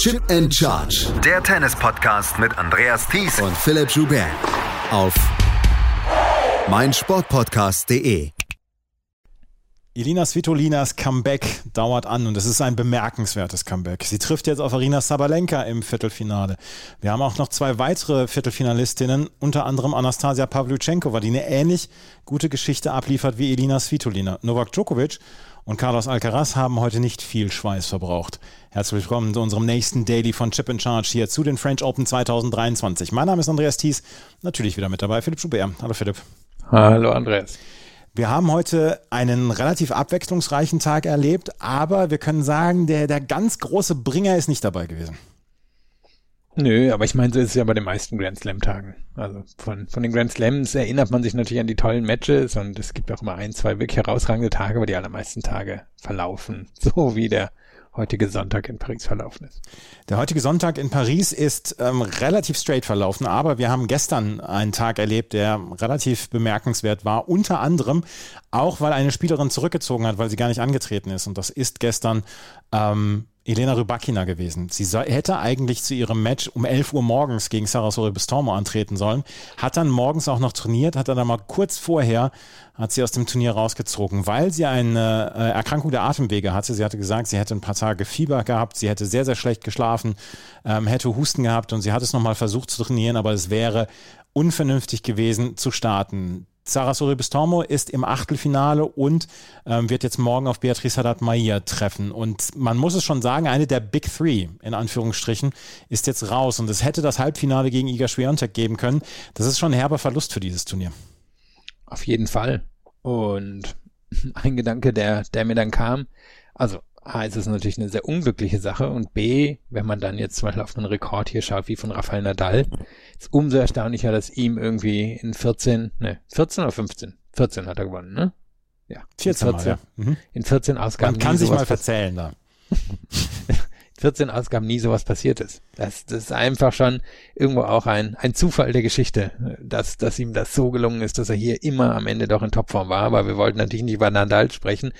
Chip and Charge. Der Tennis-Podcast mit Andreas Thies und Philipp Joubert. Auf meinsportpodcast.de. Elina Svitolinas Comeback dauert an und es ist ein bemerkenswertes Comeback. Sie trifft jetzt auf Arina Sabalenka im Viertelfinale. Wir haben auch noch zwei weitere Viertelfinalistinnen, unter anderem Anastasia Pavlyuchenkova, die eine ähnlich gute Geschichte abliefert wie Elina Svitolina. Novak Djokovic und Carlos Alcaraz haben heute nicht viel Schweiß verbraucht. Herzlich willkommen zu unserem nächsten Daily von Chip in Charge hier zu den French Open 2023. Mein Name ist Andreas Thies, natürlich wieder mit dabei, Philipp Schubert. Hallo Philipp. Hallo Andreas. Wir haben heute einen relativ abwechslungsreichen Tag erlebt, aber wir können sagen, der, der ganz große Bringer ist nicht dabei gewesen. Nö, aber ich meine, so ist es ja bei den meisten Grand Slam-Tagen. Also von, von den Grand Slams erinnert man sich natürlich an die tollen Matches und es gibt auch immer ein, zwei wirklich herausragende Tage, aber die allermeisten Tage verlaufen so wie der heutige Sonntag in Paris verlaufen ist. Der heutige Sonntag in Paris ist ähm, relativ straight verlaufen, aber wir haben gestern einen Tag erlebt, der relativ bemerkenswert war. Unter anderem auch, weil eine Spielerin zurückgezogen hat, weil sie gar nicht angetreten ist. Und das ist gestern ähm, Elena Rybakina gewesen. Sie hätte eigentlich zu ihrem Match um 11 Uhr morgens gegen Sarasori Bistormo antreten sollen, hat dann morgens auch noch trainiert, hat dann mal kurz vorher hat sie aus dem Turnier rausgezogen, weil sie eine äh, Erkrankung der Atemwege hatte. Sie hatte gesagt, sie hätte ein paar Tage Fieber gehabt, sie hätte sehr, sehr schlecht geschlafen, ähm, hätte Husten gehabt und sie hat es nochmal versucht zu trainieren, aber es wäre unvernünftig gewesen zu starten. Sarah Sorribes-Tormo ist im Achtelfinale und ähm, wird jetzt morgen auf Beatrice Haddad-Maia treffen. Und man muss es schon sagen, eine der Big Three, in Anführungsstrichen, ist jetzt raus. Und es hätte das Halbfinale gegen Iga Swiatek geben können. Das ist schon ein herber Verlust für dieses Turnier. Auf jeden Fall. Und ein Gedanke, der, der mir dann kam, also A, ist es natürlich eine sehr unglückliche Sache und B, wenn man dann jetzt zum Beispiel auf einen Rekord hier schaut, wie von Rafael Nadal, ist umso erstaunlicher, dass ihm irgendwie in 14, ne, 14 oder 15? 14 hat er gewonnen, ne? Ja. 14, 14 Mal, ja. Mhm. In 14 Ausgaben. Man kann sich mal verzählen da. 14 Ausgaben nie sowas passiert ist. Das, das ist einfach schon irgendwo auch ein, ein Zufall der Geschichte, dass, dass ihm das so gelungen ist, dass er hier immer am Ende doch in Topform war. Aber wir wollten natürlich nicht über Nadal sprechen.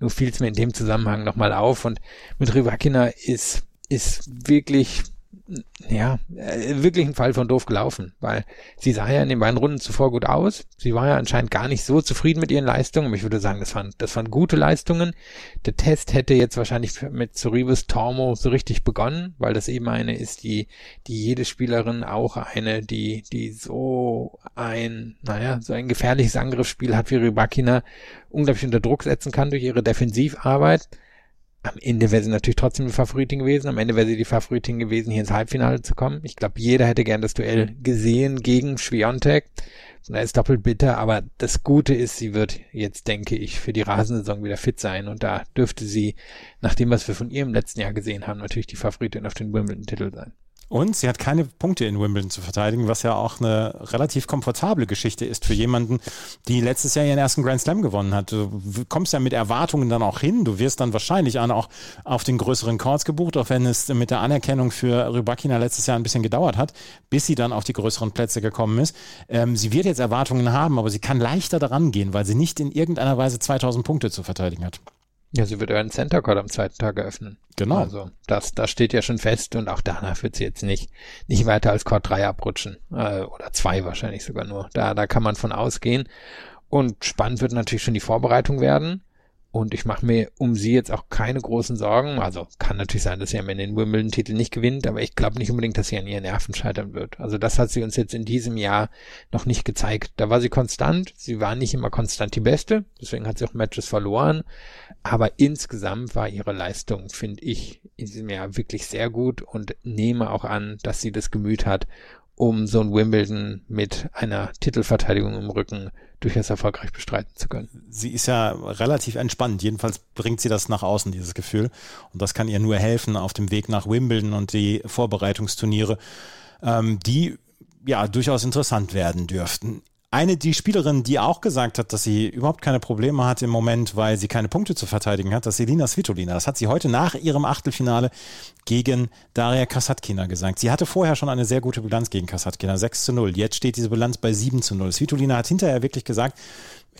Nur fiel es mir in dem Zusammenhang nochmal auf. Und mit Rivakina ist, ist wirklich ja, äh, wirklich ein Fall von doof gelaufen, weil sie sah ja in den beiden Runden zuvor gut aus. Sie war ja anscheinend gar nicht so zufrieden mit ihren Leistungen, ich würde sagen, das waren, das waren gute Leistungen. Der Test hätte jetzt wahrscheinlich mit Soribus Tormo so richtig begonnen, weil das eben eine ist, die, die jede Spielerin auch eine, die, die so ein, naja, so ein gefährliches Angriffsspiel hat wie Rybakina, unglaublich unter Druck setzen kann durch ihre Defensivarbeit am Ende wäre sie natürlich trotzdem die Favoritin gewesen. Am Ende wäre sie die Favoritin gewesen, hier ins Halbfinale zu kommen. Ich glaube, jeder hätte gern das Duell gesehen gegen Schwiontek. Von daher ist doppelt bitter, aber das Gute ist, sie wird jetzt, denke ich, für die Rasensaison wieder fit sein und da dürfte sie, nach dem, was wir von ihr im letzten Jahr gesehen haben, natürlich die Favoritin auf den Wimbledon-Titel sein. Und sie hat keine Punkte in Wimbledon zu verteidigen, was ja auch eine relativ komfortable Geschichte ist für jemanden, die letztes Jahr ihren ersten Grand Slam gewonnen hat. Du kommst ja mit Erwartungen dann auch hin. Du wirst dann wahrscheinlich auch auf den größeren Courts gebucht, auch wenn es mit der Anerkennung für Rybakina letztes Jahr ein bisschen gedauert hat, bis sie dann auf die größeren Plätze gekommen ist. Ähm, sie wird jetzt Erwartungen haben, aber sie kann leichter daran gehen, weil sie nicht in irgendeiner Weise 2000 Punkte zu verteidigen hat. Ja, sie wird einen Center Court am zweiten Tag eröffnen. Genau. Also das, das steht ja schon fest und auch danach wird sie jetzt nicht, nicht weiter als Court 3 abrutschen. Äh, oder zwei wahrscheinlich sogar nur. Da, da kann man von ausgehen. Und spannend wird natürlich schon die Vorbereitung werden. Und ich mache mir um sie jetzt auch keine großen Sorgen. Also kann natürlich sein, dass sie am Ende den Wimbledon-Titel nicht gewinnt, aber ich glaube nicht unbedingt, dass sie an ihren Nerven scheitern wird. Also das hat sie uns jetzt in diesem Jahr noch nicht gezeigt. Da war sie konstant. Sie war nicht immer konstant die Beste. Deswegen hat sie auch Matches verloren. Aber insgesamt war ihre Leistung, finde ich, in diesem Jahr wirklich sehr gut und nehme auch an, dass sie das Gemüt hat, um so ein Wimbledon mit einer Titelverteidigung im Rücken durchaus erfolgreich bestreiten zu können. Sie ist ja relativ entspannt. Jedenfalls bringt sie das nach außen, dieses Gefühl. Und das kann ihr nur helfen auf dem Weg nach Wimbledon und die Vorbereitungsturniere, ähm, die ja durchaus interessant werden dürften eine, die Spielerin, die auch gesagt hat, dass sie überhaupt keine Probleme hat im Moment, weil sie keine Punkte zu verteidigen hat, das ist Elina Svitolina. Das hat sie heute nach ihrem Achtelfinale gegen Daria Kasatkina gesagt. Sie hatte vorher schon eine sehr gute Bilanz gegen Kasatkina, 6 zu 0. Jetzt steht diese Bilanz bei 7 zu 0. Svitolina hat hinterher wirklich gesagt,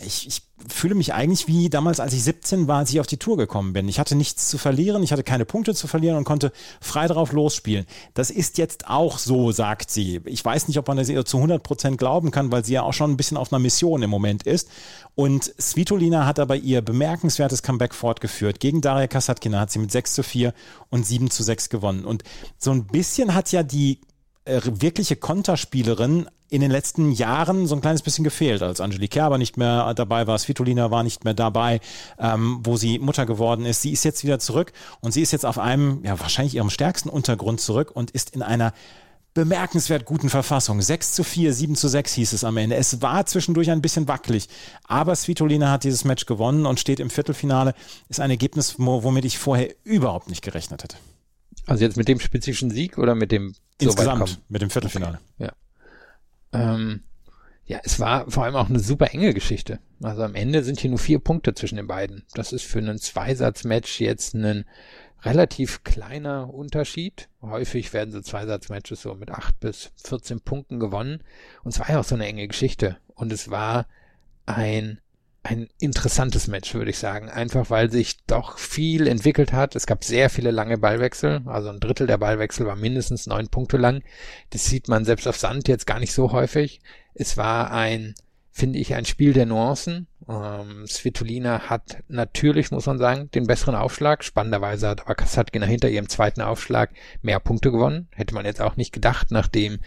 ich, ich fühle mich eigentlich wie damals, als ich 17 war, als ich auf die Tour gekommen bin. Ich hatte nichts zu verlieren, ich hatte keine Punkte zu verlieren und konnte frei drauf losspielen. Das ist jetzt auch so, sagt sie. Ich weiß nicht, ob man das ihr zu 100 Prozent glauben kann, weil sie ja auch schon ein bisschen auf einer Mission im Moment ist. Und Svitolina hat aber ihr bemerkenswertes Comeback fortgeführt. Gegen Daria Kasatkina hat sie mit 6 zu 4 und 7 zu 6 gewonnen. Und so ein bisschen hat ja die äh, wirkliche Konterspielerin in den letzten Jahren so ein kleines bisschen gefehlt, als Angelique Kerber nicht mehr dabei war, Svitolina war nicht mehr dabei, ähm, wo sie Mutter geworden ist. Sie ist jetzt wieder zurück und sie ist jetzt auf einem, ja, wahrscheinlich ihrem stärksten Untergrund zurück und ist in einer bemerkenswert guten Verfassung. 6 zu 4, 7 zu 6 hieß es am Ende. Es war zwischendurch ein bisschen wackelig, aber Svitolina hat dieses Match gewonnen und steht im Viertelfinale. Ist ein Ergebnis, womit ich vorher überhaupt nicht gerechnet hätte. Also jetzt mit dem spezifischen Sieg oder mit dem Insgesamt, mit dem Viertelfinale. Okay. Ja. Ähm, ja, es war vor allem auch eine super enge Geschichte. Also am Ende sind hier nur vier Punkte zwischen den beiden. Das ist für einen Zweisatz-Match jetzt ein relativ kleiner Unterschied. Häufig werden so Zweisatz-Matches so mit acht bis 14 Punkten gewonnen. Und es war ja auch so eine enge Geschichte. Und es war ein ein interessantes Match, würde ich sagen. Einfach weil sich doch viel entwickelt hat. Es gab sehr viele lange Ballwechsel. Also ein Drittel der Ballwechsel war mindestens neun Punkte lang. Das sieht man selbst auf Sand jetzt gar nicht so häufig. Es war ein finde ich, ein Spiel der Nuancen. Ähm, Svitolina hat natürlich, muss man sagen, den besseren Aufschlag. Spannenderweise hat aber Kasatkina hinter ihrem zweiten Aufschlag mehr Punkte gewonnen. Hätte man jetzt auch nicht gedacht, nachdem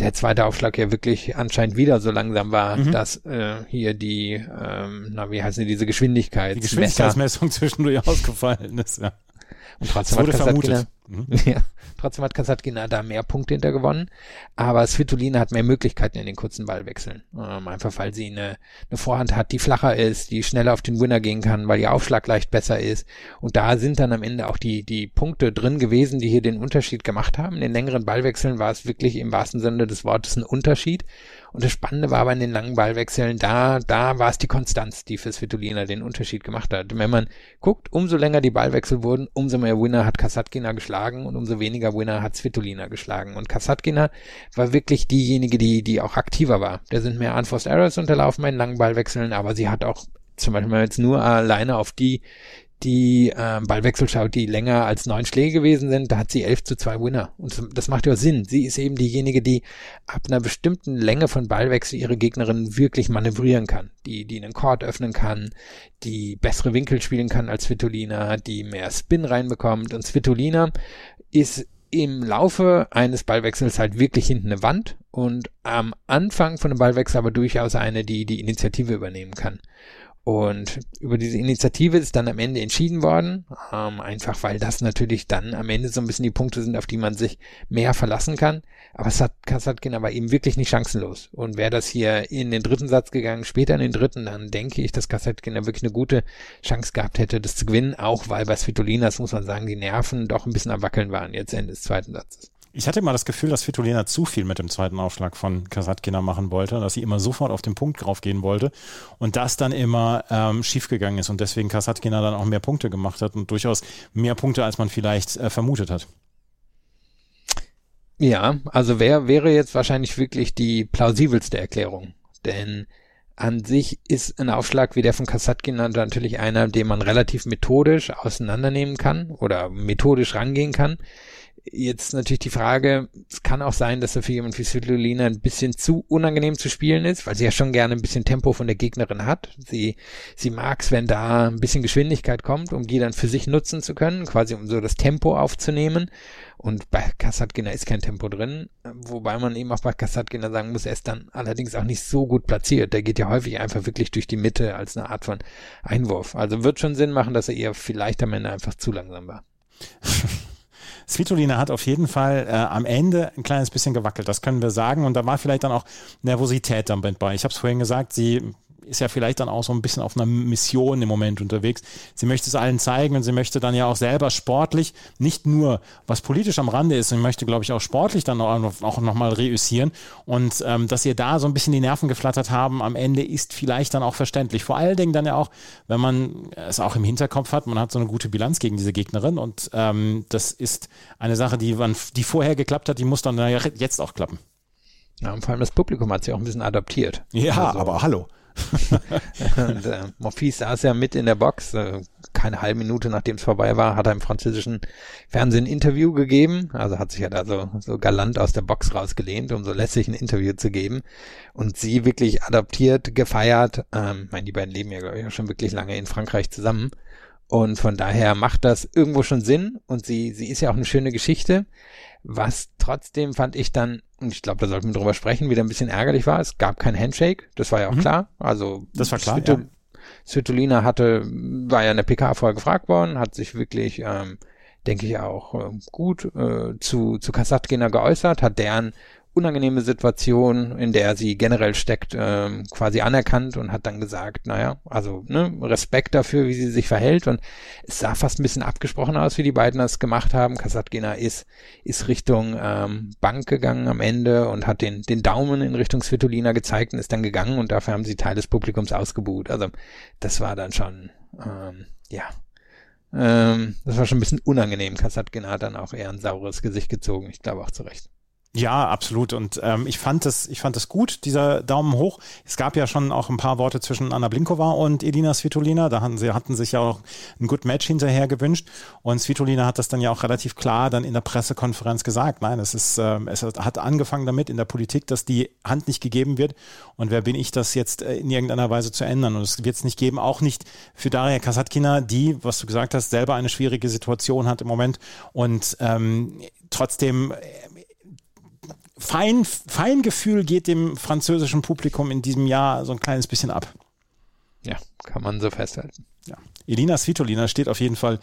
der zweite Aufschlag ja wirklich anscheinend wieder so langsam war, mhm. dass äh, hier die, ähm, na wie heißen die, diese Geschwindigkeit. Die Geschwindigkeitsmessung zwischendurch ausgefallen ist, ja. Und trotzdem hat Kasatkina, mhm. ja, trotzdem hat Kasatkina da mehr Punkte hinter gewonnen. Aber Svitolina hat mehr Möglichkeiten in den kurzen Ballwechseln. Ähm, einfach weil sie eine, eine Vorhand hat, die flacher ist, die schneller auf den Winner gehen kann, weil ihr Aufschlag leicht besser ist. Und da sind dann am Ende auch die, die Punkte drin gewesen, die hier den Unterschied gemacht haben. In den längeren Ballwechseln war es wirklich im wahrsten Sinne des Wortes ein Unterschied. Und das Spannende war aber in den langen Ballwechseln, da, da war es die Konstanz, die für Svitolina den Unterschied gemacht hat. Wenn man guckt, umso länger die Ballwechsel wurden, umso mehr Winner hat Kasatkina geschlagen und umso weniger Winner hat Svitolina geschlagen. Und Kasatkina war wirklich diejenige, die, die auch aktiver war. Da sind mehr Unforced Errors unterlaufen bei den langen Ballwechseln, aber sie hat auch zum Beispiel jetzt nur alleine auf die die äh, Ballwechsel schaut, die länger als neun Schläge gewesen sind, da hat sie elf zu zwei Winner. Und das macht ja Sinn. Sie ist eben diejenige, die ab einer bestimmten Länge von Ballwechsel ihre Gegnerin wirklich manövrieren kann. Die, die einen Court öffnen kann, die bessere Winkel spielen kann als Svitolina, die mehr Spin reinbekommt. Und Svitolina ist im Laufe eines Ballwechsels halt wirklich hinten eine Wand und am Anfang von einem Ballwechsel aber durchaus eine, die die Initiative übernehmen kann. Und über diese Initiative ist dann am Ende entschieden worden, ähm, einfach weil das natürlich dann am Ende so ein bisschen die Punkte sind, auf die man sich mehr verlassen kann. Aber Kasatkin aber eben wirklich nicht chancenlos. Und wäre das hier in den dritten Satz gegangen, später in den dritten, dann denke ich, dass Kasatkin da wirklich eine gute Chance gehabt hätte, das zu gewinnen, auch weil bei Svitolinas, muss man sagen, die Nerven doch ein bisschen am Wackeln waren jetzt Ende des zweiten Satzes. Ich hatte immer das Gefühl, dass Fitolina zu viel mit dem zweiten Aufschlag von Kasatkina machen wollte, dass sie immer sofort auf den Punkt draufgehen wollte und das dann immer ähm, schiefgegangen ist und deswegen Kasatkina dann auch mehr Punkte gemacht hat und durchaus mehr Punkte, als man vielleicht äh, vermutet hat. Ja, also wer wäre jetzt wahrscheinlich wirklich die plausibelste Erklärung? Denn an sich ist ein Aufschlag wie der von Kasatkina natürlich einer, den man relativ methodisch auseinandernehmen kann oder methodisch rangehen kann jetzt natürlich die Frage, es kann auch sein, dass er für jemanden wie Svitolina ein bisschen zu unangenehm zu spielen ist, weil sie ja schon gerne ein bisschen Tempo von der Gegnerin hat. Sie, sie mag es, wenn da ein bisschen Geschwindigkeit kommt, um die dann für sich nutzen zu können, quasi um so das Tempo aufzunehmen. Und bei Kasatkina ist kein Tempo drin, wobei man eben auch bei Kasatkina sagen muss, er ist dann allerdings auch nicht so gut platziert. Der geht ja häufig einfach wirklich durch die Mitte als eine Art von Einwurf. Also wird schon Sinn machen, dass er eher vielleicht am Ende einfach zu langsam war. Svitolina hat auf jeden Fall äh, am Ende ein kleines bisschen gewackelt, das können wir sagen. Und da war vielleicht dann auch Nervosität dann bei. Ich habe es vorhin gesagt, sie ist ja vielleicht dann auch so ein bisschen auf einer Mission im Moment unterwegs. Sie möchte es allen zeigen und sie möchte dann ja auch selber sportlich, nicht nur was politisch am Rande ist, sie möchte, glaube ich, auch sportlich dann auch, auch nochmal reüssieren. Und ähm, dass ihr da so ein bisschen die Nerven geflattert haben am Ende ist vielleicht dann auch verständlich. Vor allen Dingen dann ja auch, wenn man es auch im Hinterkopf hat, man hat so eine gute Bilanz gegen diese Gegnerin und ähm, das ist eine Sache, die, man, die vorher geklappt hat, die muss dann ja jetzt auch klappen. Ja, und vor allem das Publikum hat sie auch ein bisschen adaptiert. Ja, also, aber hallo. und äh, Monfils saß ja mit in der Box, äh, keine halbe Minute nachdem es vorbei war, hat er im französischen Fernsehen ein Interview gegeben, also hat sich ja da so, so galant aus der Box rausgelehnt, um so lässig ein Interview zu geben. Und sie wirklich adoptiert, gefeiert, ähm, meine, die beiden leben ja, glaube ich, schon wirklich lange in Frankreich zusammen und von daher macht das irgendwo schon Sinn und sie, sie ist ja auch eine schöne Geschichte. Was trotzdem fand ich dann, und ich glaube, da sollten wir drüber sprechen, wieder ein bisschen ärgerlich war. Es gab kein Handshake, das war ja auch mhm. klar. Also das war klar. Svito, ja. Svitolina hatte, war ja in der PK vorher gefragt worden, hat sich wirklich, ähm, denke ich auch äh, gut äh, zu zu Kasatkina geäußert, hat deren unangenehme Situation, in der sie generell steckt, ähm, quasi anerkannt und hat dann gesagt, naja, also ne, Respekt dafür, wie sie sich verhält und es sah fast ein bisschen abgesprochen aus, wie die beiden das gemacht haben. Kasatkina ist, ist Richtung ähm, Bank gegangen am Ende und hat den, den Daumen in Richtung Svitolina gezeigt und ist dann gegangen und dafür haben sie Teil des Publikums ausgebuht. Also das war dann schon, ähm, ja, ähm, das war schon ein bisschen unangenehm. Kasatkina hat dann auch eher ein saures Gesicht gezogen. Ich glaube auch zu Recht. Ja, absolut. Und ähm, ich fand das, ich fand das gut, dieser Daumen hoch. Es gab ja schon auch ein paar Worte zwischen Anna Blinkova und Elina Svitolina. Da hatten sie hatten sich ja auch ein Good Match hinterher gewünscht. Und Svitolina hat das dann ja auch relativ klar dann in der Pressekonferenz gesagt. Nein, es ist, ähm, es hat angefangen damit in der Politik, dass die Hand nicht gegeben wird. Und wer bin ich, das jetzt äh, in irgendeiner Weise zu ändern? Und es wird es nicht geben, auch nicht für Daria Kasatkina, die, was du gesagt hast, selber eine schwierige Situation hat im Moment. Und ähm, trotzdem Fein, Feingefühl geht dem französischen Publikum in diesem Jahr so ein kleines bisschen ab. Ja, kann man so festhalten. Ja. Elina Svitolina steht auf jeden Fall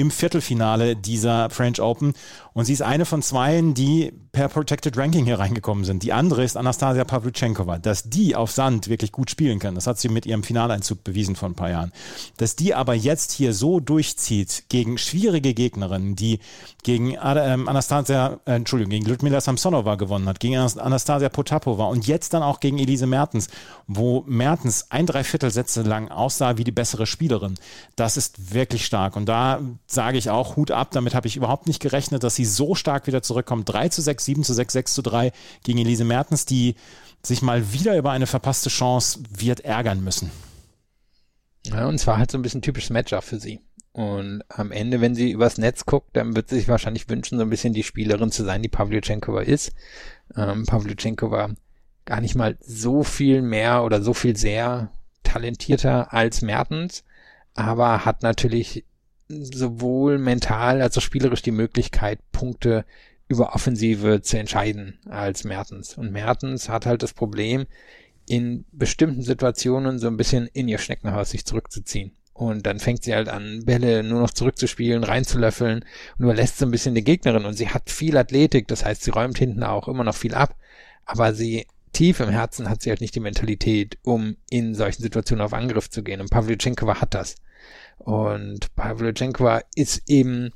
im Viertelfinale dieser French Open und sie ist eine von zweien, die per Protected Ranking hier reingekommen sind. Die andere ist Anastasia Pavlyuchenkova. Dass die auf Sand wirklich gut spielen kann, das hat sie mit ihrem Finaleinzug bewiesen vor ein paar Jahren. Dass die aber jetzt hier so durchzieht gegen schwierige Gegnerinnen, die gegen ähm, Anastasia, äh, Entschuldigung, gegen Ludmila Samsonova gewonnen hat, gegen Anastasia Potapova und jetzt dann auch gegen Elise Mertens, wo Mertens ein Dreiviertelsätze lang aussah wie die bessere Spielerin. Das ist wirklich stark. Und da sage ich auch Hut ab. Damit habe ich überhaupt nicht gerechnet, dass sie so stark wieder zurückkommt. 3 zu 6, 7 zu 6, 6 zu 3 gegen Elise Mertens, die sich mal wieder über eine verpasste Chance wird ärgern müssen. Ja, und zwar halt so ein bisschen typisches Matchup für sie. Und am Ende, wenn sie übers Netz guckt, dann wird sie sich wahrscheinlich wünschen, so ein bisschen die Spielerin zu sein, die Pavlyuchenkova ist. Ähm, Pavlyuchenkova gar nicht mal so viel mehr oder so viel sehr talentierter als Mertens aber hat natürlich sowohl mental als auch spielerisch die Möglichkeit, Punkte über Offensive zu entscheiden als Mertens. Und Mertens hat halt das Problem, in bestimmten Situationen so ein bisschen in ihr Schneckenhaus sich zurückzuziehen. Und dann fängt sie halt an, Bälle nur noch zurückzuspielen, reinzulöffeln und überlässt so ein bisschen die Gegnerin. Und sie hat viel Athletik, das heißt, sie räumt hinten auch immer noch viel ab. Aber sie tief im Herzen hat sie halt nicht die Mentalität, um in solchen Situationen auf Angriff zu gehen. Und Pavlyuchenkova hat das. Und Pavlyuchenkova ist eben,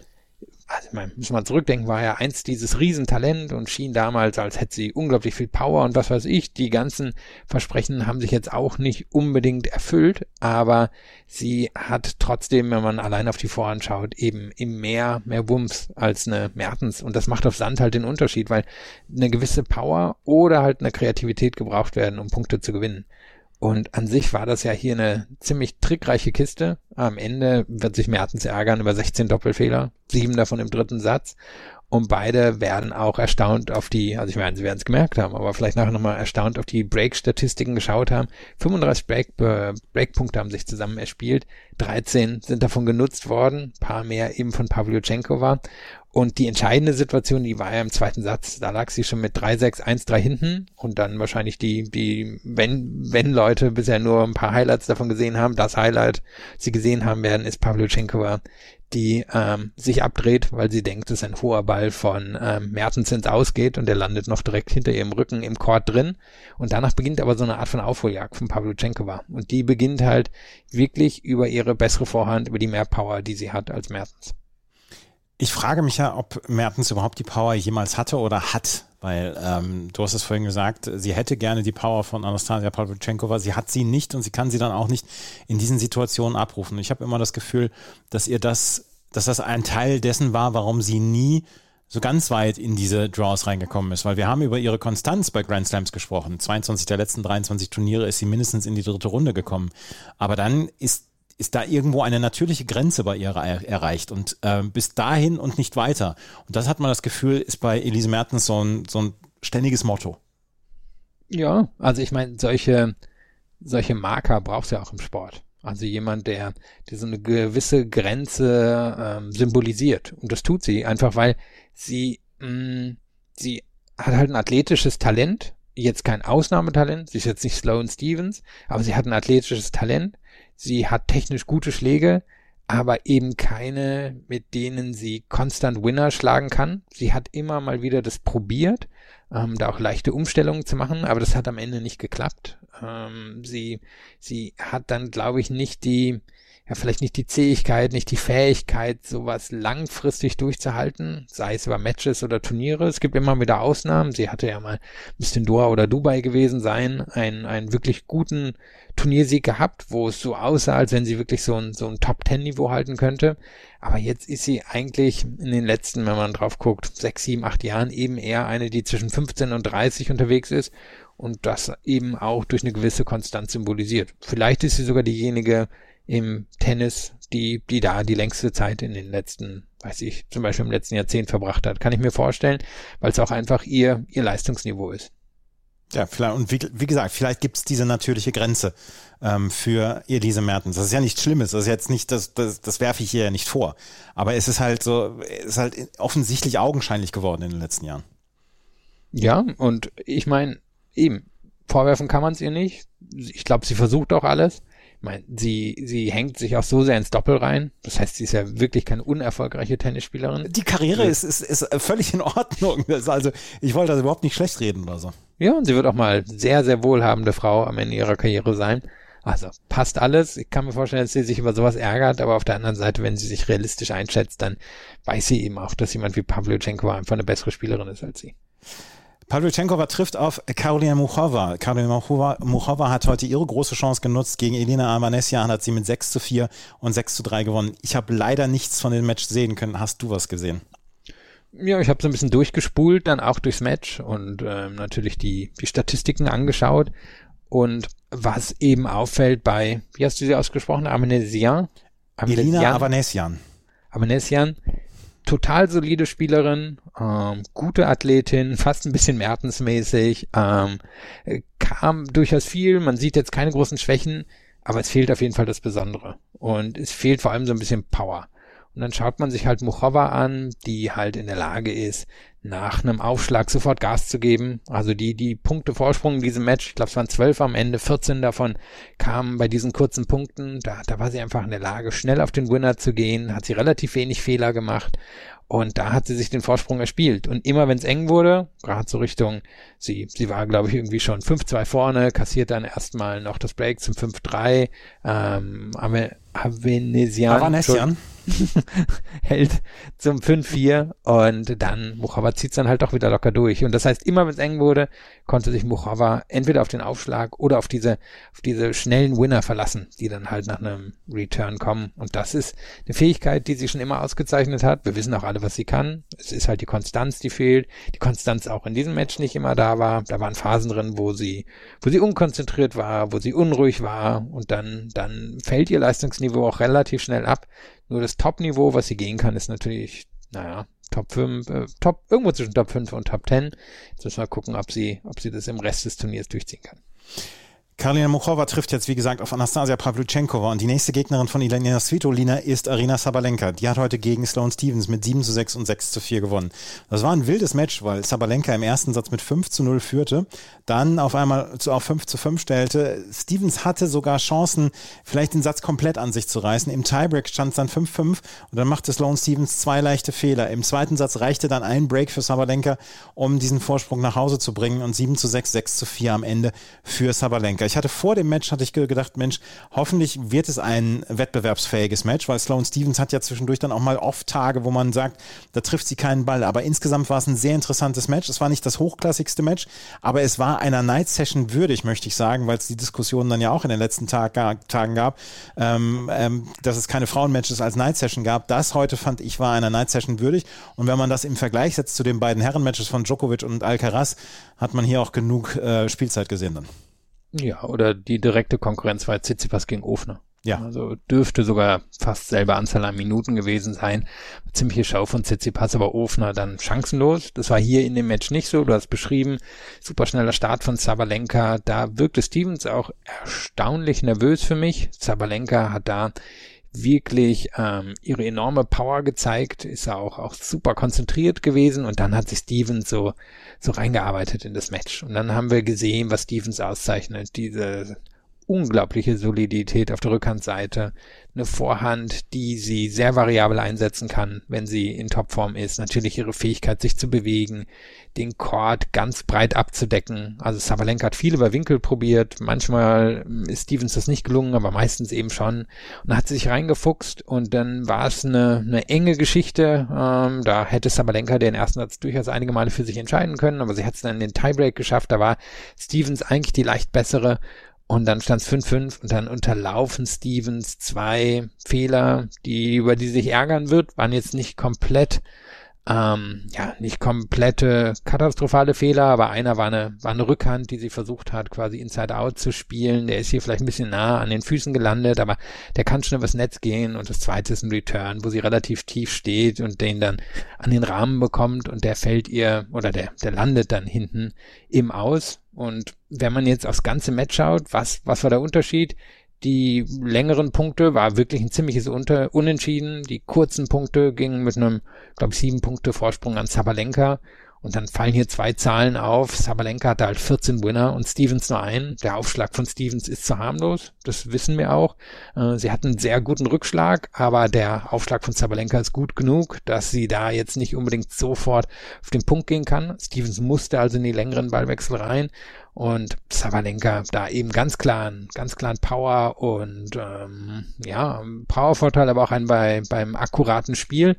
also man muss mal zurückdenken, war ja einst dieses Riesentalent und schien damals, als hätte sie unglaublich viel Power und was weiß ich. Die ganzen Versprechen haben sich jetzt auch nicht unbedingt erfüllt, aber sie hat trotzdem, wenn man allein auf die Vorhand schaut, eben im Meer mehr Wumms als eine Mertens. Und das macht auf Sand halt den Unterschied, weil eine gewisse Power oder halt eine Kreativität gebraucht werden, um Punkte zu gewinnen. Und an sich war das ja hier eine ziemlich trickreiche Kiste. Am Ende wird sich Mertens ärgern über 16 Doppelfehler, sieben davon im dritten Satz. Und beide werden auch erstaunt auf die, also ich meine, sie werden es gemerkt haben, aber vielleicht nachher nochmal erstaunt auf die Break-Statistiken geschaut haben. 35 Break, äh, Breakpunkte haben sich zusammen erspielt. 13 sind davon genutzt worden, paar mehr eben von Pavlyuchenkova. Und die entscheidende Situation, die war ja im zweiten Satz, da lag sie schon mit 3-6, 1-3 hinten und dann wahrscheinlich die, die, wenn, wenn Leute bisher nur ein paar Highlights davon gesehen haben, das Highlight sie gesehen haben werden, ist Pavlyuchenkova, die ähm, sich abdreht, weil sie denkt, dass ein hoher Ball von ähm, Mertens ins Ausgeht und der landet noch direkt hinter ihrem Rücken im Court drin. Und danach beginnt aber so eine Art von Aufholjagd von Pavlyuchenkova. Und die beginnt halt wirklich über ihre bessere Vorhand, über die mehr Power, die sie hat als Mertens. Ich frage mich ja, ob Mertens überhaupt die Power jemals hatte oder hat, weil ähm, du hast es vorhin gesagt, sie hätte gerne die Power von Anastasia Pavlyuchenkova, sie hat sie nicht und sie kann sie dann auch nicht in diesen Situationen abrufen. Ich habe immer das Gefühl, dass ihr das, dass das ein Teil dessen war, warum sie nie so ganz weit in diese Draws reingekommen ist, weil wir haben über ihre Konstanz bei Grand Slams gesprochen. 22 der letzten 23 Turniere ist sie mindestens in die dritte Runde gekommen. Aber dann ist ist da irgendwo eine natürliche Grenze bei ihr erreicht und äh, bis dahin und nicht weiter. Und das hat man das Gefühl, ist bei Elise Mertens so ein, so ein ständiges Motto. Ja, also ich meine, solche, solche Marker brauchst du ja auch im Sport. Also jemand, der, der so eine gewisse Grenze ähm, symbolisiert. Und das tut sie, einfach weil sie, mh, mm, sie hat halt ein athletisches Talent, jetzt kein Ausnahmetalent, sie ist jetzt nicht Sloan Stevens, aber sie hat ein athletisches Talent, sie hat technisch gute Schläge, aber eben keine, mit denen sie konstant Winner schlagen kann. Sie hat immer mal wieder das probiert, ähm, da auch leichte Umstellungen zu machen, aber das hat am Ende nicht geklappt. Ähm, sie, sie hat dann, glaube ich, nicht die, ja, vielleicht nicht die Zähigkeit, nicht die Fähigkeit, sowas langfristig durchzuhalten, sei es über Matches oder Turniere. Es gibt immer wieder Ausnahmen. Sie hatte ja mal Miss Doha oder Dubai gewesen sein, einen, einen wirklich guten Turniersieg gehabt, wo es so aussah, als wenn sie wirklich so ein, so ein Top-Ten-Niveau halten könnte. Aber jetzt ist sie eigentlich in den letzten, wenn man drauf guckt, sechs, sieben, acht Jahren eben eher eine, die zwischen 15 und 30 unterwegs ist und das eben auch durch eine gewisse Konstanz symbolisiert. Vielleicht ist sie sogar diejenige im Tennis, die, die da die längste Zeit in den letzten, weiß ich, zum Beispiel im letzten Jahrzehnt verbracht hat. Kann ich mir vorstellen, weil es auch einfach ihr, ihr Leistungsniveau ist. Ja, vielleicht, und wie, wie gesagt, vielleicht gibt es diese natürliche Grenze ähm, für Elise Mertens. Das ist ja nichts Schlimmes, das ist jetzt nicht, das, das, das werfe ich ihr ja nicht vor. Aber es ist halt so, es ist halt offensichtlich augenscheinlich geworden in den letzten Jahren. Ja, und ich meine, eben, vorwerfen kann man es ihr nicht. Ich glaube, sie versucht auch alles meine, sie, sie hängt sich auch so sehr ins Doppel rein. Das heißt, sie ist ja wirklich keine unerfolgreiche Tennisspielerin. Die Karriere ist, ist, ist völlig in Ordnung. also, ich wollte das überhaupt nicht schlecht reden oder so. Ja, und sie wird auch mal sehr, sehr wohlhabende Frau am Ende ihrer Karriere sein. Also passt alles. Ich kann mir vorstellen, dass sie sich über sowas ärgert, aber auf der anderen Seite, wenn sie sich realistisch einschätzt, dann weiß sie eben auch, dass jemand wie Pavlyuchenko einfach eine bessere Spielerin ist als sie. Pavlyuchenkova trifft auf Karolina Muchova. Karolina Muchova, Muchova hat heute ihre große Chance genutzt gegen Elina Avanesian, hat sie mit 6 zu 4 und 6 zu 3 gewonnen. Ich habe leider nichts von dem Match sehen können. Hast du was gesehen? Ja, ich habe so ein bisschen durchgespult, dann auch durchs Match und ähm, natürlich die, die Statistiken angeschaut. Und was eben auffällt bei, wie hast du sie ausgesprochen, Avanesian? Elina Avanesian. Avanesian total solide Spielerin, ähm, gute Athletin, fast ein bisschen Mertensmäßig, ähm, kam durchaus viel, man sieht jetzt keine großen Schwächen, aber es fehlt auf jeden Fall das Besondere. Und es fehlt vor allem so ein bisschen Power. Und dann schaut man sich halt Muchova an, die halt in der Lage ist, nach einem Aufschlag sofort Gas zu geben. Also die, die Punkte Vorsprung in diesem Match, ich glaube es waren zwölf am Ende, 14 davon kamen bei diesen kurzen Punkten. Da, da war sie einfach in der Lage, schnell auf den Winner zu gehen, hat sie relativ wenig Fehler gemacht. Und da hat sie sich den Vorsprung erspielt. Und immer wenn es eng wurde, gerade so Richtung, sie, sie war, glaube ich, irgendwie schon 5-2 vorne, kassiert dann erstmal noch das Break zum 5-3. Ähm, Avenesian. Avanesian. hält zum 5-4 und dann Zieht dann halt auch wieder locker durch. Und das heißt, immer wenn es eng wurde, konnte sich Muchava entweder auf den Aufschlag oder auf diese, auf diese schnellen Winner verlassen, die dann halt nach einem Return kommen. Und das ist eine Fähigkeit, die sie schon immer ausgezeichnet hat. Wir wissen auch alle, was sie kann. Es ist halt die Konstanz, die fehlt. Die Konstanz auch in diesem Match nicht immer da war. Da waren Phasen drin, wo sie, wo sie unkonzentriert war, wo sie unruhig war und dann, dann fällt ihr Leistungsniveau auch relativ schnell ab. Nur das Top-Niveau, was sie gehen kann, ist natürlich, naja, Top 5, äh, Top, irgendwo zwischen Top 5 und Top 10. Jetzt müssen wir gucken, ob sie, ob sie das im Rest des Turniers durchziehen kann. Karolina Muchova trifft jetzt, wie gesagt, auf Anastasia Pavlyuchenkova und die nächste Gegnerin von Elena Svitolina ist Arina Sabalenka. Die hat heute gegen Sloane Stevens mit 7 zu 6 und 6 zu 4 gewonnen. Das war ein wildes Match, weil Sabalenka im ersten Satz mit 5 zu 0 führte, dann auf einmal zu, auf 5 zu 5 stellte. Stevens hatte sogar Chancen, vielleicht den Satz komplett an sich zu reißen. Im Tiebreak stand es dann 5-5 und dann machte Sloane Stevens zwei leichte Fehler. Im zweiten Satz reichte dann ein Break für Sabalenka, um diesen Vorsprung nach Hause zu bringen und 7 zu 6, 6 zu 4 am Ende für Sabalenka. Sabalenka. Ich hatte vor dem Match, hatte ich gedacht, Mensch, hoffentlich wird es ein wettbewerbsfähiges Match, weil Sloane Stevens hat ja zwischendurch dann auch mal oft Tage, wo man sagt, da trifft sie keinen Ball. Aber insgesamt war es ein sehr interessantes Match. Es war nicht das hochklassigste Match, aber es war einer Night Session würdig, möchte ich sagen, weil es die Diskussion dann ja auch in den letzten Tag, Tagen gab, ähm, ähm, dass es keine Frauenmatches als Night Session gab. Das heute fand ich war einer Night Session würdig. Und wenn man das im Vergleich setzt zu den beiden Herrenmatches von Djokovic und Alcaraz, hat man hier auch genug äh, Spielzeit gesehen dann. Ja, oder die direkte Konkurrenz war Tsitsipas gegen Ofner. Ja. Also dürfte sogar fast selbe Anzahl an Minuten gewesen sein. Ziemliche Schau von Tsitsipas, aber Ofner dann chancenlos. Das war hier in dem Match nicht so. Du hast beschrieben, superschneller Start von Sabalenka. Da wirkte Stevens auch erstaunlich nervös für mich. Sabalenka hat da wirklich ähm, ihre enorme Power gezeigt, ist auch, auch super konzentriert gewesen und dann hat sich Stevens so, so reingearbeitet in das Match. Und dann haben wir gesehen, was Stevens auszeichnet, diese unglaubliche Solidität auf der Rückhandseite, eine Vorhand, die sie sehr variabel einsetzen kann, wenn sie in Topform ist. Natürlich ihre Fähigkeit, sich zu bewegen, den Chord ganz breit abzudecken. Also Sabalenka hat viel über Winkel probiert. Manchmal ist Stevens das nicht gelungen, aber meistens eben schon. Und dann hat sie sich reingefuchst und dann war es eine, eine enge Geschichte. Ähm, da hätte Sabalenka den ersten Satz durchaus einige Male für sich entscheiden können, aber sie hat es dann in den Tiebreak geschafft. Da war Stevens eigentlich die leicht bessere. Und dann stand es 5-5 und dann unterlaufen Stevens zwei Fehler, die, über die sich ärgern wird, waren jetzt nicht komplett ähm, ja, nicht komplette katastrophale Fehler, aber einer war eine, war eine Rückhand, die sie versucht hat, quasi Inside Out zu spielen. Der ist hier vielleicht ein bisschen nah an den Füßen gelandet, aber der kann schon übers Netz gehen. Und das zweite ist ein Return, wo sie relativ tief steht und den dann an den Rahmen bekommt und der fällt ihr, oder der, der landet dann hinten im Aus. Und wenn man jetzt aufs ganze Match schaut, was, was war der Unterschied? Die längeren Punkte war wirklich ein ziemliches Unter Unentschieden. Die kurzen Punkte gingen mit einem, glaube ich, sieben Punkte Vorsprung an Sabalenka. Und dann fallen hier zwei Zahlen auf. Sabalenka hatte halt 14 Winner und Stevens nur einen. Der Aufschlag von Stevens ist zu harmlos. Das wissen wir auch. Äh, sie hatten einen sehr guten Rückschlag, aber der Aufschlag von Sabalenka ist gut genug, dass sie da jetzt nicht unbedingt sofort auf den Punkt gehen kann. Stevens musste also in die längeren Ballwechsel rein und Sabalenka da eben ganz klar, ganz klaren Power und ähm, ja, Powervorteil, aber auch ein bei, beim akkuraten Spiel.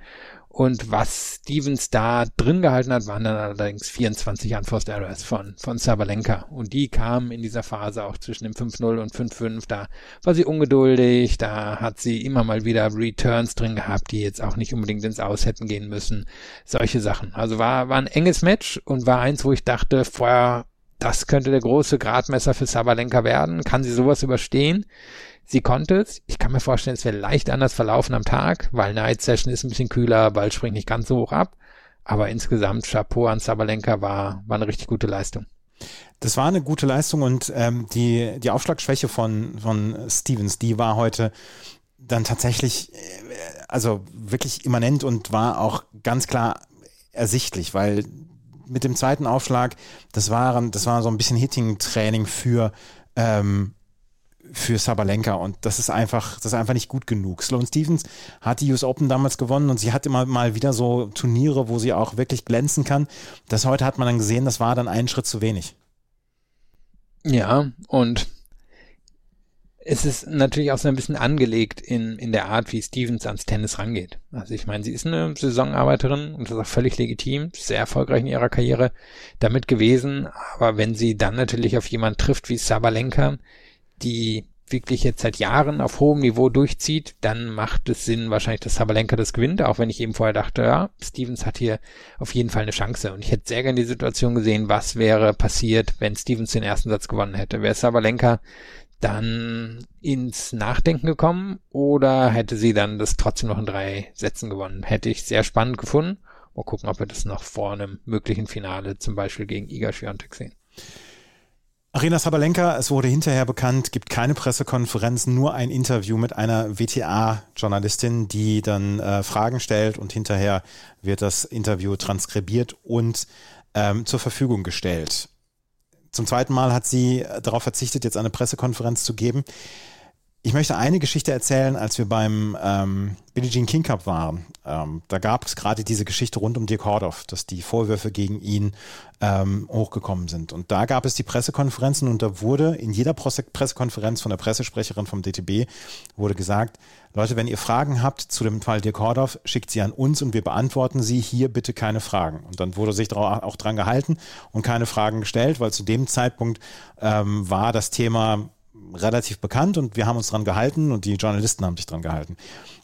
Und was Stevens da drin gehalten hat, waren dann allerdings 24 Unforced Errors von, von Sabalenka. Und die kamen in dieser Phase auch zwischen dem 5-0 und 5-5. Da war sie ungeduldig, da hat sie immer mal wieder Returns drin gehabt, die jetzt auch nicht unbedingt ins Aus hätten gehen müssen. Solche Sachen. Also war, war ein enges Match und war eins, wo ich dachte, vorher das könnte der große Gradmesser für Sabalenka werden. Kann sie sowas überstehen? Sie konnte es. Ich kann mir vorstellen, es wäre leicht anders verlaufen am Tag, weil Night Session ist ein bisschen kühler, Ball springt nicht ganz so hoch ab. Aber insgesamt Chapeau an Sabalenka war, war eine richtig gute Leistung. Das war eine gute Leistung und ähm, die, die Aufschlagschwäche von, von Stevens, die war heute dann tatsächlich, äh, also wirklich immanent und war auch ganz klar ersichtlich, weil mit dem zweiten Aufschlag, das war, das war so ein bisschen Hitting-Training für, ähm, für Sabalenka und das ist einfach, das ist einfach nicht gut genug. Sloane Stevens hat die US Open damals gewonnen und sie hat immer mal wieder so Turniere, wo sie auch wirklich glänzen kann. Das heute hat man dann gesehen, das war dann einen Schritt zu wenig. Ja, und es ist natürlich auch so ein bisschen angelegt in, in der Art, wie Stevens ans Tennis rangeht. Also ich meine, sie ist eine Saisonarbeiterin und das ist auch völlig legitim, sehr erfolgreich in ihrer Karriere damit gewesen. Aber wenn sie dann natürlich auf jemand trifft wie Sabalenka, die wirklich jetzt seit Jahren auf hohem Niveau durchzieht, dann macht es Sinn wahrscheinlich, dass Sabalenka das gewinnt, auch wenn ich eben vorher dachte, ja, Stevens hat hier auf jeden Fall eine Chance. Und ich hätte sehr gerne die Situation gesehen, was wäre passiert, wenn Stevens den ersten Satz gewonnen hätte. Wäre Sabalenka dann ins Nachdenken gekommen oder hätte sie dann das trotzdem noch in drei Sätzen gewonnen? Hätte ich sehr spannend gefunden. Mal gucken, ob wir das noch vor einem möglichen Finale zum Beispiel gegen Iga Swiatek sehen. Arena Sabalenka, es wurde hinterher bekannt, gibt keine Pressekonferenz, nur ein Interview mit einer WTA-Journalistin, die dann äh, Fragen stellt und hinterher wird das Interview transkribiert und ähm, zur Verfügung gestellt. Zum zweiten Mal hat sie darauf verzichtet, jetzt eine Pressekonferenz zu geben. Ich möchte eine Geschichte erzählen, als wir beim ähm, Billie Jean King Cup waren. Ähm, da gab es gerade diese Geschichte rund um Dirk Hordoff, dass die Vorwürfe gegen ihn ähm, hochgekommen sind. Und da gab es die Pressekonferenzen und da wurde in jeder Pressekonferenz von der Pressesprecherin vom DTB wurde gesagt, Leute, wenn ihr Fragen habt zu dem Fall Dirk Hordoff, schickt sie an uns und wir beantworten sie. Hier bitte keine Fragen. Und dann wurde sich auch dran gehalten und keine Fragen gestellt, weil zu dem Zeitpunkt ähm, war das Thema relativ bekannt und wir haben uns dran gehalten und die Journalisten haben sich dran gehalten.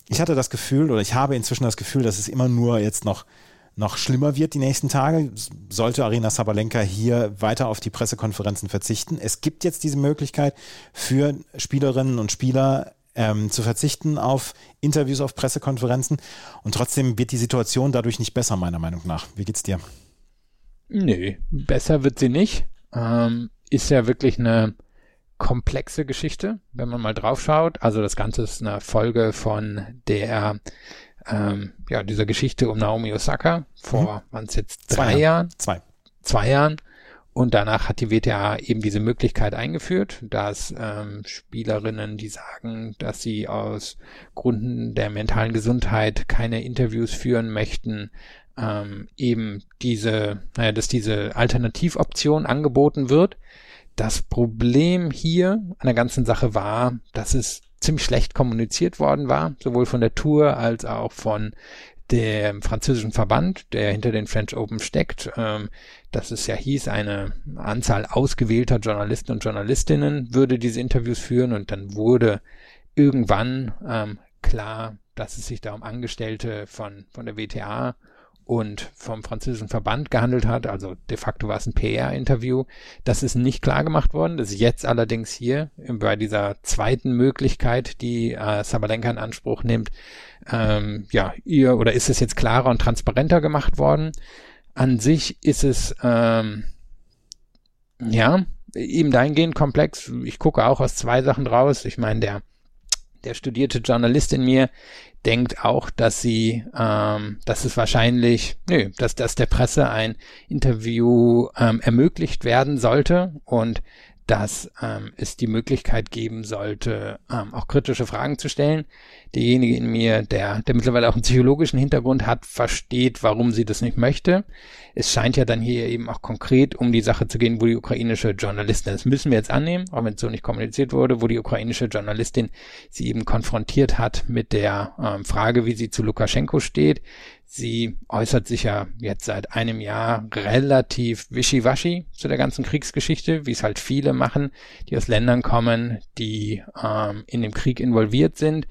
Ich hatte das Gefühl oder ich habe inzwischen das Gefühl, dass es immer nur jetzt noch noch schlimmer wird die nächsten Tage, sollte Arina Sabalenka hier weiter auf die Pressekonferenzen verzichten. Es gibt jetzt diese Möglichkeit für Spielerinnen und Spieler ähm, zu verzichten auf Interviews, auf Pressekonferenzen und trotzdem wird die Situation dadurch nicht besser, meiner Meinung nach. Wie geht's dir? Nö, besser wird sie nicht. Ähm, ist ja wirklich eine komplexe Geschichte, wenn man mal drauf schaut. Also das Ganze ist eine Folge von der ähm, ja dieser Geschichte um Naomi Osaka vor, mhm. waren es jetzt drei Zwei Jahren? Zwei. Zwei Jahren. Und danach hat die WTA eben diese Möglichkeit eingeführt, dass ähm, Spielerinnen, die sagen, dass sie aus Gründen der mentalen Gesundheit keine Interviews führen möchten, ähm, eben diese, naja, dass diese Alternativoption angeboten wird. Das Problem hier an der ganzen Sache war, dass es ziemlich schlecht kommuniziert worden war, sowohl von der Tour als auch von dem französischen Verband, der hinter den French Open steckt, ähm, dass es ja hieß, eine Anzahl ausgewählter Journalisten und Journalistinnen würde diese Interviews führen und dann wurde irgendwann ähm, klar, dass es sich da um Angestellte von, von der WTA und vom französischen Verband gehandelt hat. Also de facto war es ein PR-Interview. Das ist nicht klar gemacht worden. Das ist jetzt allerdings hier bei dieser zweiten Möglichkeit, die äh, Sabalenka in Anspruch nimmt. Ähm, ja, ihr oder ist es jetzt klarer und transparenter gemacht worden? An sich ist es ähm, ja eben dahingehend komplex. Ich gucke auch aus zwei Sachen draus. Ich meine, der der studierte Journalist in mir denkt auch, dass sie, ähm, dass es wahrscheinlich, nö, dass, dass der Presse ein Interview ähm, ermöglicht werden sollte. Und dass ähm, es die Möglichkeit geben sollte, ähm, auch kritische Fragen zu stellen. Derjenige in mir, der, der mittlerweile auch einen psychologischen Hintergrund hat, versteht, warum sie das nicht möchte. Es scheint ja dann hier eben auch konkret um die Sache zu gehen, wo die ukrainische Journalistin, das müssen wir jetzt annehmen, auch wenn es so nicht kommuniziert wurde, wo die ukrainische Journalistin sie eben konfrontiert hat mit der ähm, Frage, wie sie zu Lukaschenko steht. Sie äußert sich ja jetzt seit einem Jahr relativ wischiwaschi zu der ganzen Kriegsgeschichte, wie es halt viele machen, die aus Ländern kommen, die ähm, in dem Krieg involviert sind.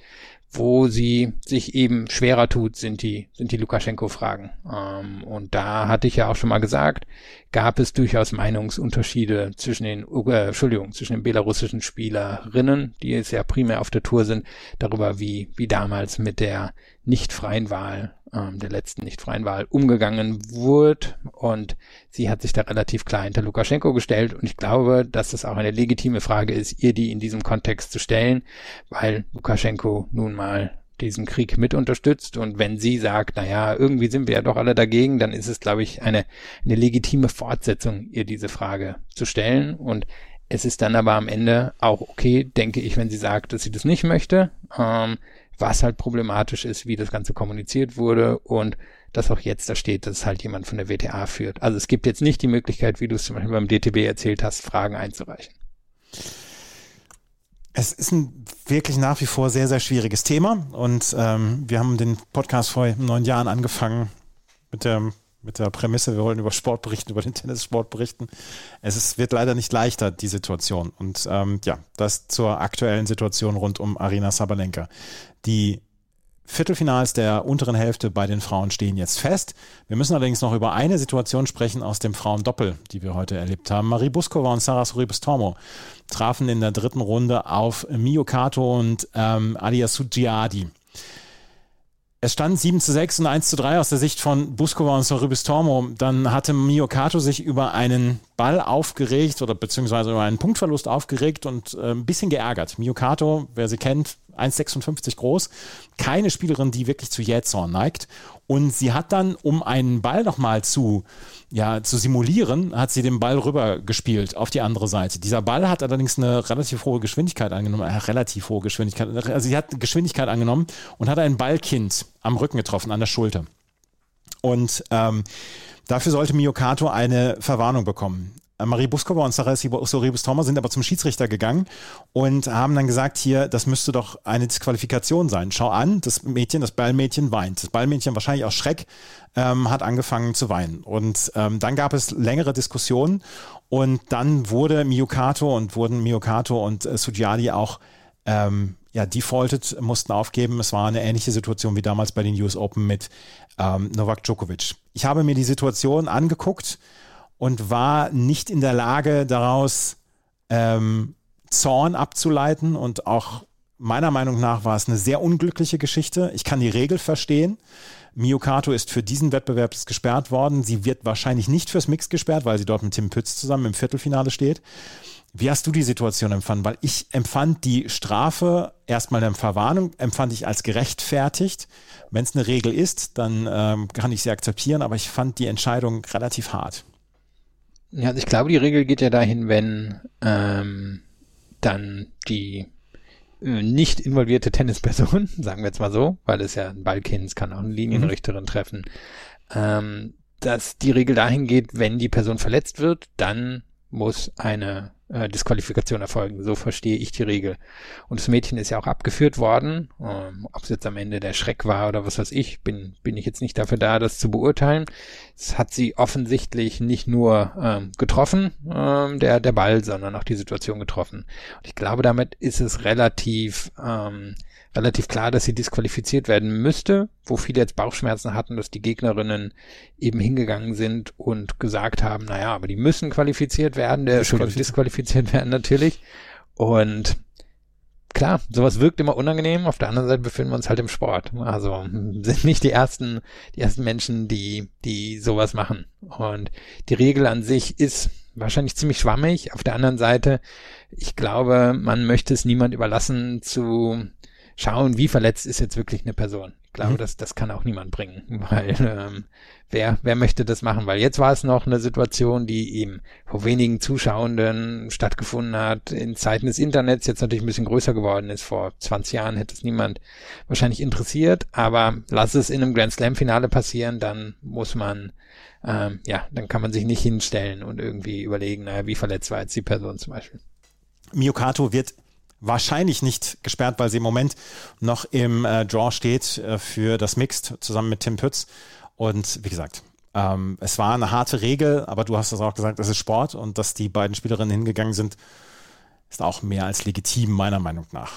Wo sie sich eben schwerer tut, sind die, sind die Lukaschenko-Fragen. Ähm, und da hatte ich ja auch schon mal gesagt, gab es durchaus Meinungsunterschiede zwischen den, äh, Entschuldigung, zwischen den belarussischen Spielerinnen, die jetzt ja primär auf der Tour sind, darüber, wie, wie damals mit der nicht freien Wahl ähm, der letzten nicht freien Wahl umgegangen wurde. Und sie hat sich da relativ klar hinter Lukaschenko gestellt. Und ich glaube, dass es auch eine legitime Frage ist, ihr die in diesem Kontext zu stellen, weil Lukaschenko nun mal diesen Krieg mit unterstützt. Und wenn sie sagt, na ja, irgendwie sind wir ja doch alle dagegen, dann ist es, glaube ich, eine, eine legitime Fortsetzung, ihr diese Frage zu stellen. Und es ist dann aber am Ende auch okay, denke ich, wenn sie sagt, dass sie das nicht möchte. Ähm, was halt problematisch ist, wie das Ganze kommuniziert wurde und dass auch jetzt da steht, dass es halt jemand von der WTA führt. Also es gibt jetzt nicht die Möglichkeit, wie du es zum Beispiel beim DTB erzählt hast, Fragen einzureichen. Es ist ein wirklich nach wie vor sehr, sehr schwieriges Thema und ähm, wir haben den Podcast vor neun Jahren angefangen mit der mit der Prämisse, wir wollen über Sport berichten, über den Tennissport berichten. Es ist, wird leider nicht leichter, die Situation. Und ähm, ja, das zur aktuellen Situation rund um Arina Sabalenka. Die Viertelfinals der unteren Hälfte bei den Frauen stehen jetzt fest. Wir müssen allerdings noch über eine Situation sprechen aus dem Frauendoppel, die wir heute erlebt haben. Marie Buskova und Sarah Sorribes-Tormo trafen in der dritten Runde auf Mio Kato und ähm, Alia Sugiadi. Es stand 7 zu 6 und 1 zu 3 aus der Sicht von Buskova und Sorribes Tormo. Dann hatte Mio Kato sich über einen Ball aufgeregt oder beziehungsweise über einen Punktverlust aufgeregt und äh, ein bisschen geärgert. Mio Kato, wer sie kennt, 1,56 groß, keine Spielerin, die wirklich zu Jähzorn neigt. Und sie hat dann, um einen Ball nochmal zu, ja, zu simulieren, hat sie den Ball rüber gespielt auf die andere Seite. Dieser Ball hat allerdings eine relativ hohe Geschwindigkeit angenommen, äh, relativ hohe Geschwindigkeit. Also sie hat Geschwindigkeit angenommen und hat ein Ballkind am Rücken getroffen, an der Schulter. Und ähm, dafür sollte Miokato eine Verwarnung bekommen. Marie Buskova und Sarah Soribus Thomas sind aber zum Schiedsrichter gegangen und haben dann gesagt, hier, das müsste doch eine Disqualifikation sein. Schau an, das Mädchen, das Ballmädchen weint. Das Ballmädchen wahrscheinlich aus Schreck ähm, hat angefangen zu weinen. Und ähm, dann gab es längere Diskussionen und dann wurde Miyukato und wurden Miyukato und äh, Sugiadi auch ähm, ja, defaulted, mussten aufgeben. Es war eine ähnliche Situation wie damals bei den US Open mit ähm, Novak Djokovic. Ich habe mir die Situation angeguckt und war nicht in der Lage, daraus ähm, Zorn abzuleiten. Und auch meiner Meinung nach war es eine sehr unglückliche Geschichte. Ich kann die Regel verstehen. Miyukato ist für diesen Wettbewerb gesperrt worden. Sie wird wahrscheinlich nicht fürs Mix gesperrt, weil sie dort mit Tim Pütz zusammen im Viertelfinale steht. Wie hast du die Situation empfunden? Weil ich empfand die Strafe erstmal eine Verwarnung, empfand ich als gerechtfertigt. Wenn es eine Regel ist, dann ähm, kann ich sie akzeptieren, aber ich fand die Entscheidung relativ hart. Ja, also ich glaube, die Regel geht ja dahin, wenn ähm, dann die äh, nicht involvierte Tennisperson, sagen wir jetzt mal so, weil es ja ein Ballkind, es kann auch eine Linienrichterin mhm. treffen, ähm, dass die Regel dahin geht, wenn die Person verletzt wird, dann muss eine äh, Disqualifikation erfolgen. So verstehe ich die Regel. Und das Mädchen ist ja auch abgeführt worden. Ähm, Ob es jetzt am Ende der Schreck war oder was weiß ich, bin, bin ich jetzt nicht dafür da, das zu beurteilen. Es hat sie offensichtlich nicht nur ähm, getroffen, ähm, der, der Ball, sondern auch die Situation getroffen. Und ich glaube, damit ist es relativ ähm, relativ klar, dass sie disqualifiziert werden müsste, wo viele jetzt Bauchschmerzen hatten, dass die Gegnerinnen eben hingegangen sind und gesagt haben, naja, aber die müssen qualifiziert werden, der Entschuldigung, disqualifiziert werden natürlich. Und klar, sowas wirkt immer unangenehm. Auf der anderen Seite befinden wir uns halt im Sport. Also sind nicht die ersten, die ersten Menschen, die, die sowas machen. Und die Regel an sich ist wahrscheinlich ziemlich schwammig. Auf der anderen Seite, ich glaube, man möchte es niemand überlassen zu schauen, wie verletzt ist jetzt wirklich eine Person. Ich glaube, mhm. das, das kann auch niemand bringen, weil ähm, wer, wer möchte das machen? Weil jetzt war es noch eine Situation, die eben vor wenigen Zuschauenden stattgefunden hat, in Zeiten des Internets jetzt natürlich ein bisschen größer geworden ist. Vor 20 Jahren hätte es niemand wahrscheinlich interessiert, aber lass es in einem Grand Slam Finale passieren, dann muss man ähm, ja, dann kann man sich nicht hinstellen und irgendwie überlegen, naja, wie verletzt war jetzt die Person zum Beispiel. Miokato wird wahrscheinlich nicht gesperrt, weil sie im Moment noch im äh, Draw steht äh, für das Mixed zusammen mit Tim Pütz. Und wie gesagt, ähm, es war eine harte Regel, aber du hast es auch gesagt, es ist Sport und dass die beiden Spielerinnen hingegangen sind, ist auch mehr als legitim, meiner Meinung nach.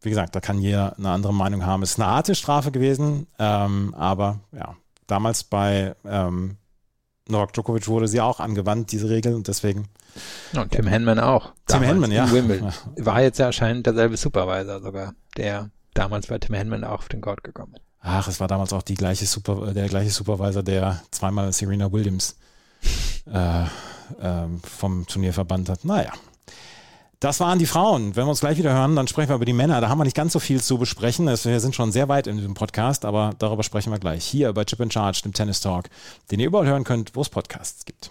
Wie gesagt, da kann jeder eine andere Meinung haben. Es ist eine harte Strafe gewesen, ähm, aber ja, damals bei ähm, Novak Djokovic wurde sie auch angewandt, diese Regel, und deswegen. Und Tim Henman auch. Tim Henman, ja. Wimbledon. War jetzt ja anscheinend derselbe Supervisor sogar, der damals bei Tim Henman auch auf den Court gekommen ist. Ach, es war damals auch die gleiche Super, der gleiche Supervisor, der zweimal Serena Williams äh, äh, vom Turnier verbannt hat. Naja, das waren die Frauen. Wenn wir uns gleich wieder hören, dann sprechen wir über die Männer. Da haben wir nicht ganz so viel zu besprechen. Wir sind schon sehr weit in diesem Podcast, aber darüber sprechen wir gleich. Hier bei Chip in Charge, dem Tennis Talk, den ihr überall hören könnt, wo es Podcasts gibt.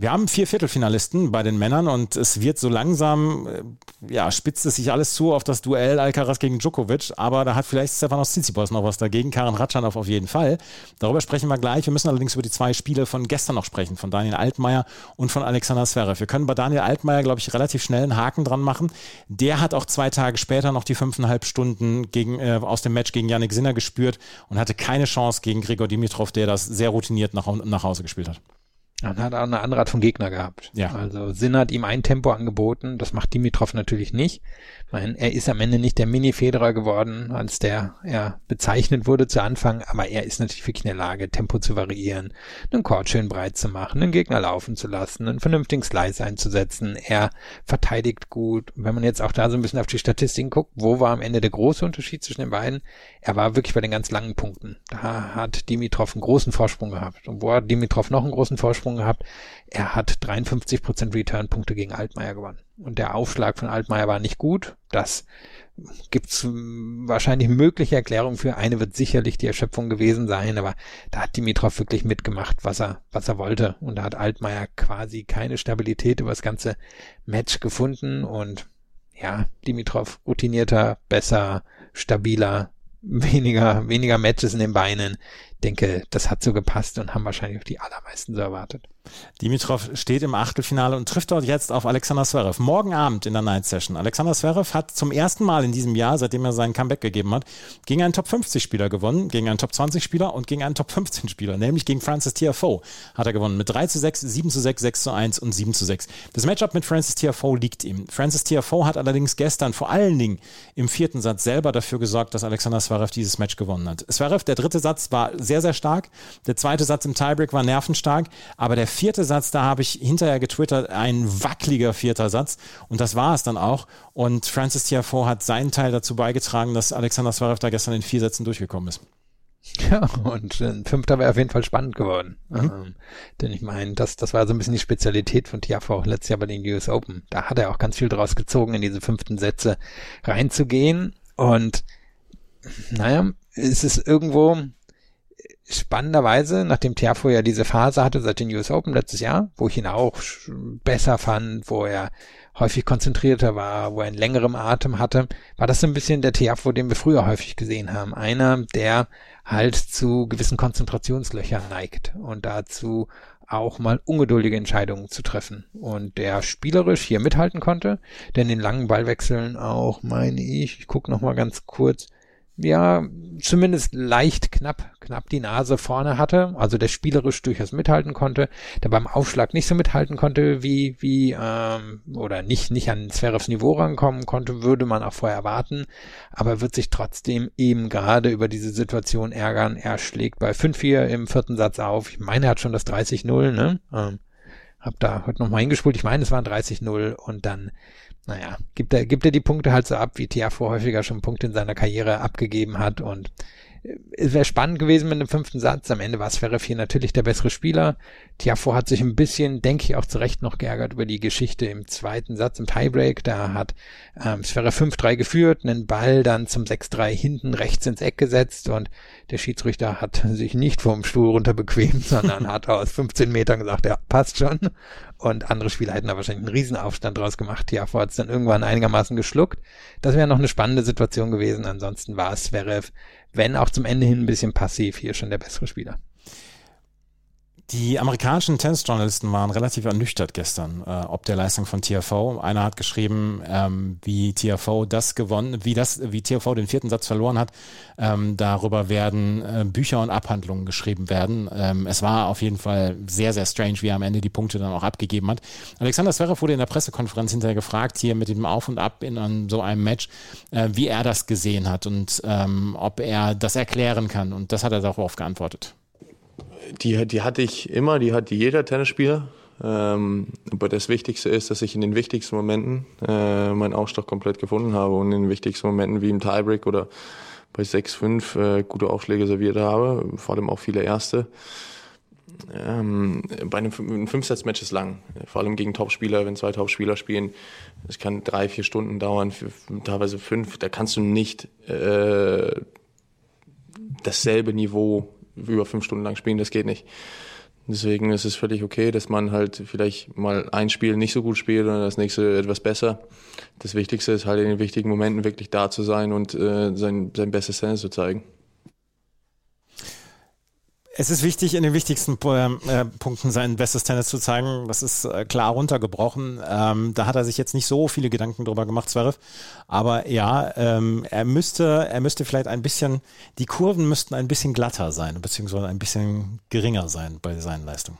Wir haben vier Viertelfinalisten bei den Männern und es wird so langsam, äh, ja, spitzt es sich alles zu auf das Duell Alcaraz gegen Djokovic, aber da hat vielleicht Stefanos Tsitsipas noch was dagegen, Karen Ratschanov auf jeden Fall. Darüber sprechen wir gleich. Wir müssen allerdings über die zwei Spiele von gestern noch sprechen, von Daniel Altmaier und von Alexander Zverev. Wir können bei Daniel Altmaier, glaube ich, relativ schnell einen Haken dran machen. Der hat auch zwei Tage später noch die fünfeinhalb Stunden gegen, äh, aus dem Match gegen Yannick Sinner gespürt und hatte keine Chance gegen Gregor Dimitrov, der das sehr routiniert nach, nach Hause gespielt hat. Dann hat er auch eine andere Art von Gegner gehabt. Ja. Also Sinn hat ihm ein Tempo angeboten, das macht Dimitrov natürlich nicht. Ich meine, er ist am Ende nicht der Mini-Federer geworden, als der er bezeichnet wurde zu Anfang, aber er ist natürlich wirklich in der Lage, Tempo zu variieren, einen Court schön breit zu machen, einen Gegner laufen zu lassen, einen vernünftigen Slice einzusetzen. Er verteidigt gut. wenn man jetzt auch da so ein bisschen auf die Statistiken guckt, wo war am Ende der große Unterschied zwischen den beiden? Er war wirklich bei den ganz langen Punkten. Da hat Dimitrov einen großen Vorsprung gehabt. Und wo hat Dimitrov noch einen großen Vorsprung Vorsprung gehabt. Er hat 53 Return-Punkte gegen Altmaier gewonnen. Und der Aufschlag von Altmaier war nicht gut. Das gibt's wahrscheinlich mögliche Erklärungen für. Eine wird sicherlich die Erschöpfung gewesen sein, aber da hat Dimitrov wirklich mitgemacht, was er, was er wollte. Und da hat Altmaier quasi keine Stabilität über das ganze Match gefunden und ja, Dimitrov routinierter, besser, stabiler, weniger, weniger Matches in den Beinen. Denke, das hat so gepasst und haben wahrscheinlich auch die allermeisten so erwartet. Dimitrov steht im Achtelfinale und trifft dort jetzt auf Alexander Zverev. Morgen Abend in der Night Session. Alexander Zverev hat zum ersten Mal in diesem Jahr, seitdem er seinen Comeback gegeben hat, gegen einen Top 50 Spieler gewonnen, gegen einen Top 20 Spieler und gegen einen Top 15 Spieler, nämlich gegen Francis Tiafoe hat er gewonnen mit 3 zu 6, 7 zu 6, 6 zu 1 und 7 zu 6. Das Matchup mit Francis Tiafoe liegt ihm. Francis Tiafoe hat allerdings gestern vor allen Dingen im vierten Satz selber dafür gesorgt, dass Alexander Zverev dieses Match gewonnen hat. Zverev, der dritte Satz war sehr, sehr stark. Der zweite Satz im Tiebreak war nervenstark, aber der vierte Satz, da habe ich hinterher getwittert, ein wackeliger vierter Satz. Und das war es dann auch. Und Francis Tiafoe hat seinen Teil dazu beigetragen, dass Alexander Zverev da gestern in vier Sätzen durchgekommen ist. Ja, und ein Fünfter wäre auf jeden Fall spannend geworden. Mhm. Ähm, denn ich meine, das, das war so ein bisschen die Spezialität von Tiafoe letztes Jahr bei den US Open. Da hat er auch ganz viel draus gezogen, in diese fünften Sätze reinzugehen. Und naja, es ist irgendwo, spannenderweise, nachdem Tiafo ja diese Phase hatte seit den US Open letztes Jahr, wo ich ihn auch besser fand, wo er häufig konzentrierter war, wo er einen längeren Atem hatte, war das so ein bisschen der Tiafo, den wir früher häufig gesehen haben. Einer, der halt zu gewissen Konzentrationslöchern neigt und dazu auch mal ungeduldige Entscheidungen zu treffen und der spielerisch hier mithalten konnte, denn in langen Ballwechseln auch, meine ich, ich gucke noch mal ganz kurz, ja, zumindest leicht knapp, knapp die Nase vorne hatte, also der spielerisch durchaus mithalten konnte, der beim Aufschlag nicht so mithalten konnte, wie, wie, ähm, oder nicht, nicht an Zverevs Niveau rankommen konnte, würde man auch vorher erwarten, aber wird sich trotzdem eben gerade über diese Situation ärgern. Er schlägt bei 5-4 im vierten Satz auf. Ich meine, er hat schon das 30-0, ne? Ähm, hab da heute nochmal hingespult. Ich meine, es waren 30-0 und dann naja, gibt er, gibt er die Punkte halt so ab, wie Tiafo häufiger schon Punkte in seiner Karriere abgegeben hat und es wäre spannend gewesen mit dem fünften Satz. Am Ende war Zverev hier natürlich der bessere Spieler. Tiafo hat sich ein bisschen, denke ich, auch zu Recht noch geärgert über die Geschichte im zweiten Satz, im Tiebreak. Da hat ähm, Zverev 5-3 geführt, einen Ball dann zum 6-3 hinten rechts ins Eck gesetzt und der Schiedsrichter hat sich nicht vom Stuhl runter bequemt, sondern hat aus 15 Metern gesagt, ja, passt schon. Und andere Spieler hätten da wahrscheinlich einen Riesenaufstand draus gemacht. Tiafo hat es dann irgendwann einigermaßen geschluckt. Das wäre noch eine spannende Situation gewesen. Ansonsten war es Zverev wenn auch zum Ende hin ein bisschen passiv, hier schon der bessere Spieler. Die amerikanischen Tennisjournalisten waren relativ ernüchtert gestern, äh, ob der Leistung von TFO. Einer hat geschrieben, ähm, wie TFO das gewonnen, wie das, wie TFO den vierten Satz verloren hat. Ähm, darüber werden äh, Bücher und Abhandlungen geschrieben werden. Ähm, es war auf jeden Fall sehr, sehr strange, wie er am Ende die Punkte dann auch abgegeben hat. Alexander Zverev wurde in der Pressekonferenz hinterher gefragt, hier mit dem Auf und Ab in an so einem Match, äh, wie er das gesehen hat und ähm, ob er das erklären kann. Und das hat er darauf geantwortet die, die hatte ich immer, die hat jeder Tennisspieler. Ähm, aber das Wichtigste ist, dass ich in den wichtigsten Momenten äh, meinen Ausschlag komplett gefunden habe und in den wichtigsten Momenten wie im Tiebreak oder bei 6-5 äh, gute Aufschläge serviert habe, vor allem auch viele erste. Ähm, bei einem, einem Fünfsatz-Match ist lang, vor allem gegen Topspieler, wenn zwei Topspieler spielen. Es kann drei, vier Stunden dauern, teilweise fünf. Da kannst du nicht äh, dasselbe Niveau über fünf Stunden lang spielen, das geht nicht. Deswegen ist es völlig okay, dass man halt vielleicht mal ein Spiel nicht so gut spielt und das nächste etwas besser. Das Wichtigste ist halt in den wichtigen Momenten wirklich da zu sein und äh, sein, sein bestes Tennis zu zeigen. Es ist wichtig, in den wichtigsten äh, Punkten sein bestes Tennis zu zeigen. Das ist äh, klar runtergebrochen. Ähm, da hat er sich jetzt nicht so viele Gedanken drüber gemacht, Zverev. Aber ja, ähm, er müsste, er müsste vielleicht ein bisschen, die Kurven müssten ein bisschen glatter sein, beziehungsweise ein bisschen geringer sein bei seinen Leistungen.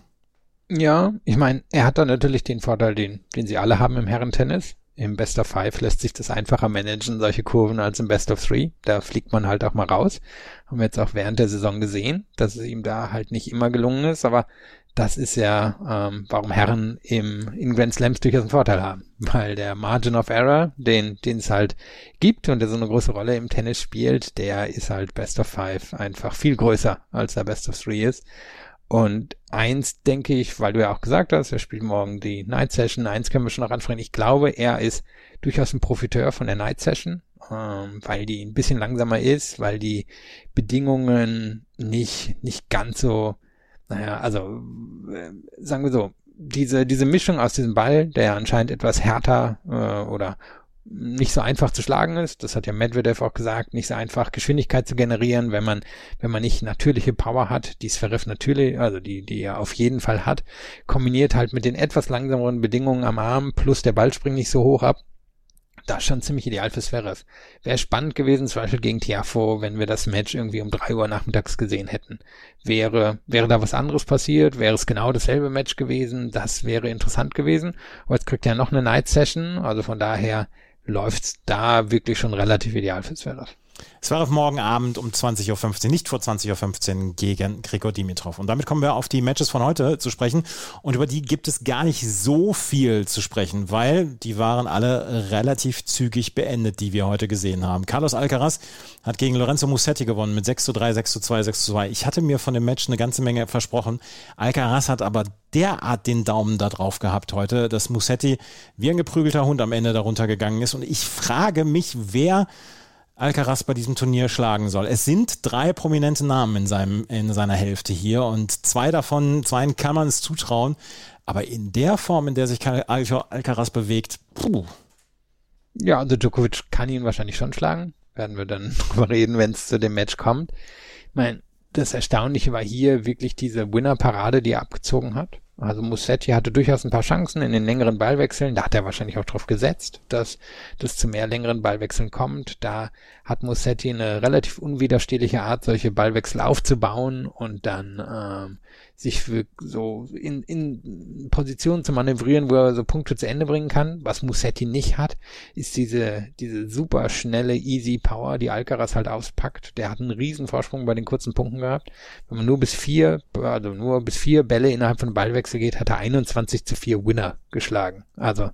Ja, ich meine, er hat da natürlich den Vorteil, den, den sie alle haben im Herrentennis. Im Best of Five lässt sich das einfacher managen, solche Kurven, als im Best of Three. Da fliegt man halt auch mal raus. Haben wir jetzt auch während der Saison gesehen, dass es ihm da halt nicht immer gelungen ist, aber das ist ja, ähm, warum Herren im, in Grand Slams durchaus einen Vorteil haben. Weil der Margin of Error, den, den es halt gibt und der so eine große Rolle im Tennis spielt, der ist halt Best of Five einfach viel größer, als der Best of Three ist. Und eins denke ich, weil du ja auch gesagt hast, er spielt morgen die Night Session, eins können wir schon noch anfangen. Ich glaube, er ist durchaus ein Profiteur von der Night Session, ähm, weil die ein bisschen langsamer ist, weil die Bedingungen nicht, nicht ganz so, naja, also äh, sagen wir so, diese, diese Mischung aus diesem Ball, der anscheinend etwas härter äh, oder nicht so einfach zu schlagen ist. Das hat ja Medvedev auch gesagt, nicht so einfach Geschwindigkeit zu generieren, wenn man, wenn man nicht natürliche Power hat, die Zverev natürlich, also die, die er auf jeden Fall hat, kombiniert halt mit den etwas langsameren Bedingungen am Arm, plus der Ball springt nicht so hoch ab. Das ist schon ziemlich ideal für Zverev. Wäre spannend gewesen, zum Beispiel gegen Tiafo, wenn wir das Match irgendwie um drei Uhr nachmittags gesehen hätten. Wäre, wäre da was anderes passiert, wäre es genau dasselbe Match gewesen, das wäre interessant gewesen. Aber jetzt kriegt er noch eine Night Session, also von daher läuft's da wirklich schon relativ ideal für Zverev. Es war auf morgen Abend um 20.15 Uhr, nicht vor 20.15 Uhr gegen Grigor Dimitrov. Und damit kommen wir auf die Matches von heute zu sprechen. Und über die gibt es gar nicht so viel zu sprechen, weil die waren alle relativ zügig beendet, die wir heute gesehen haben. Carlos Alcaraz hat gegen Lorenzo Musetti gewonnen mit 6 zu 3, 6 zu 2, 6 zu 2. Ich hatte mir von dem Match eine ganze Menge versprochen. Alcaraz hat aber derart den Daumen da drauf gehabt heute, dass Musetti wie ein geprügelter Hund am Ende darunter gegangen ist. Und ich frage mich, wer Alcaraz bei diesem Turnier schlagen soll. Es sind drei prominente Namen in, seinem, in seiner Hälfte hier und zwei davon, zweien kann man es zutrauen. Aber in der Form, in der sich Alcaraz bewegt, puh. Ja, also Djokovic kann ihn wahrscheinlich schon schlagen. Werden wir dann drüber reden, wenn es zu dem Match kommt. Ich meine, das Erstaunliche war hier wirklich diese Winner-Parade, die er abgezogen hat. Also Musetti hatte durchaus ein paar Chancen in den längeren Ballwechseln. Da hat er wahrscheinlich auch drauf gesetzt, dass das zu mehr längeren Ballwechseln kommt. Da hat Musetti eine relativ unwiderstehliche Art, solche Ballwechsel aufzubauen und dann ähm, sich für so in, in Positionen zu manövrieren, wo er so Punkte zu Ende bringen kann. Was Musetti nicht hat, ist diese, diese super schnelle, easy Power, die Alcaraz halt auspackt. Der hat einen riesen Vorsprung bei den kurzen Punkten gehabt. Wenn man nur bis vier, also nur bis vier Bälle innerhalb von Ballwechsel geht, hat er 21 zu 4 Winner geschlagen. Also,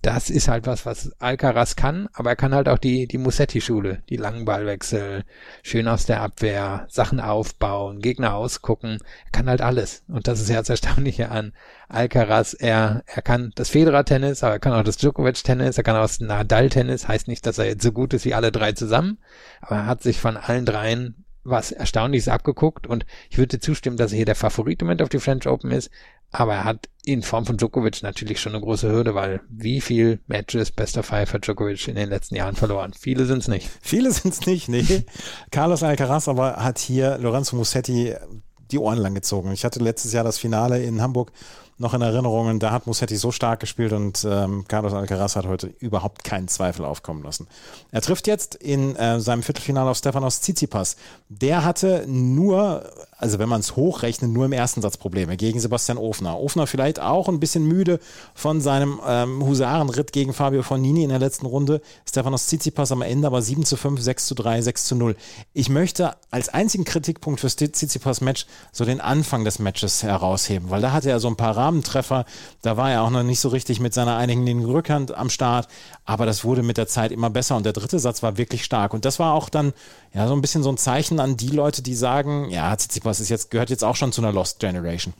das ist halt was, was Alcaraz kann, aber er kann halt auch die, die Musetti-Schule, die langen Ballwechsel, schön aus der Abwehr, Sachen aufbauen, Gegner ausgucken. Er kann halt alles ist. Und das ist ja das Erstaunliche an Alcaraz. Er, er kann das Federer-Tennis, aber er kann auch das Djokovic-Tennis, er kann auch das Nadal-Tennis. Heißt nicht, dass er jetzt so gut ist wie alle drei zusammen, aber er hat sich von allen dreien was Erstaunliches abgeguckt und ich würde zustimmen, dass er hier der Favorit im Moment auf die French Open ist, aber er hat in Form von Djokovic natürlich schon eine große Hürde, weil wie viel Matches bester Five hat Djokovic in den letzten Jahren verloren? Viele sind es nicht. Viele sind es nicht, nee. Carlos Alcaraz aber hat hier Lorenzo Musetti die Ohren lang gezogen. Ich hatte letztes Jahr das Finale in Hamburg noch in Erinnerungen. Da hat Musetti so stark gespielt und ähm, Carlos Alcaraz hat heute überhaupt keinen Zweifel aufkommen lassen. Er trifft jetzt in äh, seinem Viertelfinale auf Stefanos Tsitsipas. Der hatte nur, also wenn man es hochrechnet, nur im ersten Satz Probleme gegen Sebastian Ofner. Ofner vielleicht auch ein bisschen müde von seinem ähm, Husarenritt gegen Fabio Fornini in der letzten Runde. Stefanos Tsitsipas am Ende aber 7 zu 5, 6 zu 3, 6 zu 0. Ich möchte als einzigen Kritikpunkt für Tsitsipas Match so den Anfang des Matches herausheben, weil da hatte er so ein paar Rahmentreffer. Da war er auch noch nicht so richtig mit seiner einigen Rückhand am Start, aber das wurde mit der Zeit immer besser und der dritte Satz war wirklich stark und das war auch dann ja so ein bisschen so ein Zeichen an die Leute, die sagen, ja, Tsitsipas ist jetzt gehört jetzt auch schon zu einer Lost Generation.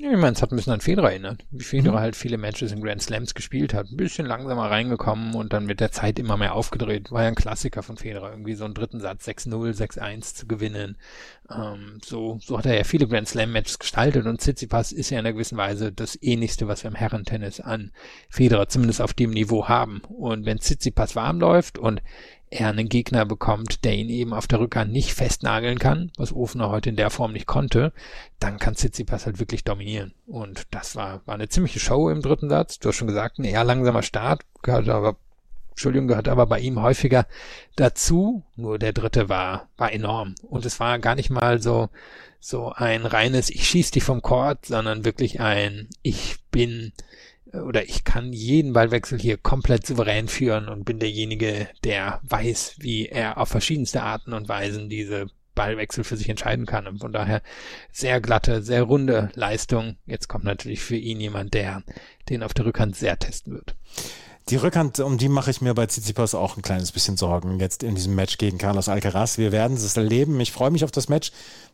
Ja, ich meine, es hat ein bisschen an Federer erinnert, wie Federer mhm. halt viele Matches in Grand Slams gespielt hat. Ein bisschen langsamer reingekommen und dann mit der Zeit immer mehr aufgedreht. War ja ein Klassiker von Federer, irgendwie so einen dritten Satz 6-0, 6-1 zu gewinnen. Ähm, so, so hat er ja viele Grand Slam Matches gestaltet und Tsitsipas ist ja in einer gewissen Weise das ähnlichste, was wir im Herrentennis an Federer zumindest auf dem Niveau haben. Und wenn Tsitsipas warm läuft und er einen Gegner bekommt, der ihn eben auf der Rückhand nicht festnageln kann, was Ofner heute in der Form nicht konnte, dann kann Tsitsipas halt wirklich dominieren. Und das war, war eine ziemliche Show im dritten Satz. Du hast schon gesagt, ein eher langsamer Start, gehört aber, Entschuldigung, gehört aber bei ihm häufiger dazu. Nur der dritte war, war enorm. Und es war gar nicht mal so, so ein reines, ich schieß dich vom Court, sondern wirklich ein, ich bin, oder ich kann jeden Ballwechsel hier komplett souverän führen und bin derjenige, der weiß, wie er auf verschiedenste Arten und Weisen diese Ballwechsel für sich entscheiden kann. Und von daher sehr glatte, sehr runde Leistung. Jetzt kommt natürlich für ihn jemand, der den auf der Rückhand sehr testen wird. Die Rückhand, um die mache ich mir bei Tsitsipas auch ein kleines bisschen Sorgen jetzt in diesem Match gegen Carlos Alcaraz. Wir werden es erleben. Ich freue mich auf das Match.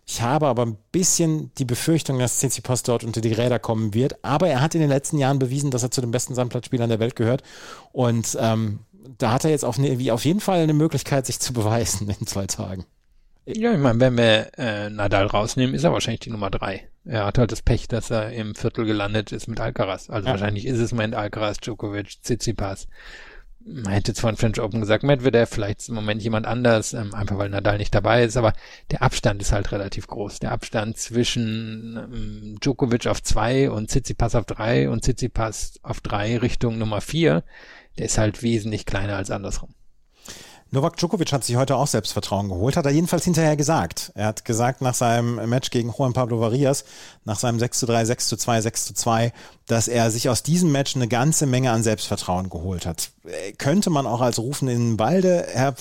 Ich habe aber ein bisschen die Befürchtung, dass Tsitsipas dort unter die Räder kommen wird. Aber er hat in den letzten Jahren bewiesen, dass er zu den besten Sandplatzspielern der Welt gehört. Und ähm, da hat er jetzt auf, ne, auf jeden Fall eine Möglichkeit, sich zu beweisen in zwei Tagen. Ja, ich meine, wenn wir äh, Nadal rausnehmen, ist er wahrscheinlich die Nummer drei. Er hat halt das Pech, dass er im Viertel gelandet ist mit Alcaraz. Also ja. wahrscheinlich ist es Moment Alcaraz, Djokovic, Tsitsipas. Man hätte jetzt von French Open gesagt, Medvedev, vielleicht im Moment jemand anders, ähm, einfach weil Nadal nicht dabei ist, aber der Abstand ist halt relativ groß. Der Abstand zwischen ähm, Djokovic auf zwei und Tsitsipas auf drei und Tsitsipas auf drei Richtung Nummer vier, der ist halt wesentlich kleiner als andersrum. Novak Djokovic hat sich heute auch Selbstvertrauen geholt, hat er jedenfalls hinterher gesagt. Er hat gesagt nach seinem Match gegen Juan Pablo Varias, nach seinem 6 zu 3, 6 zu 2, 6 zu 2, dass er sich aus diesem Match eine ganze Menge an Selbstvertrauen geholt hat. Äh, könnte man auch als Rufen in den Balde her,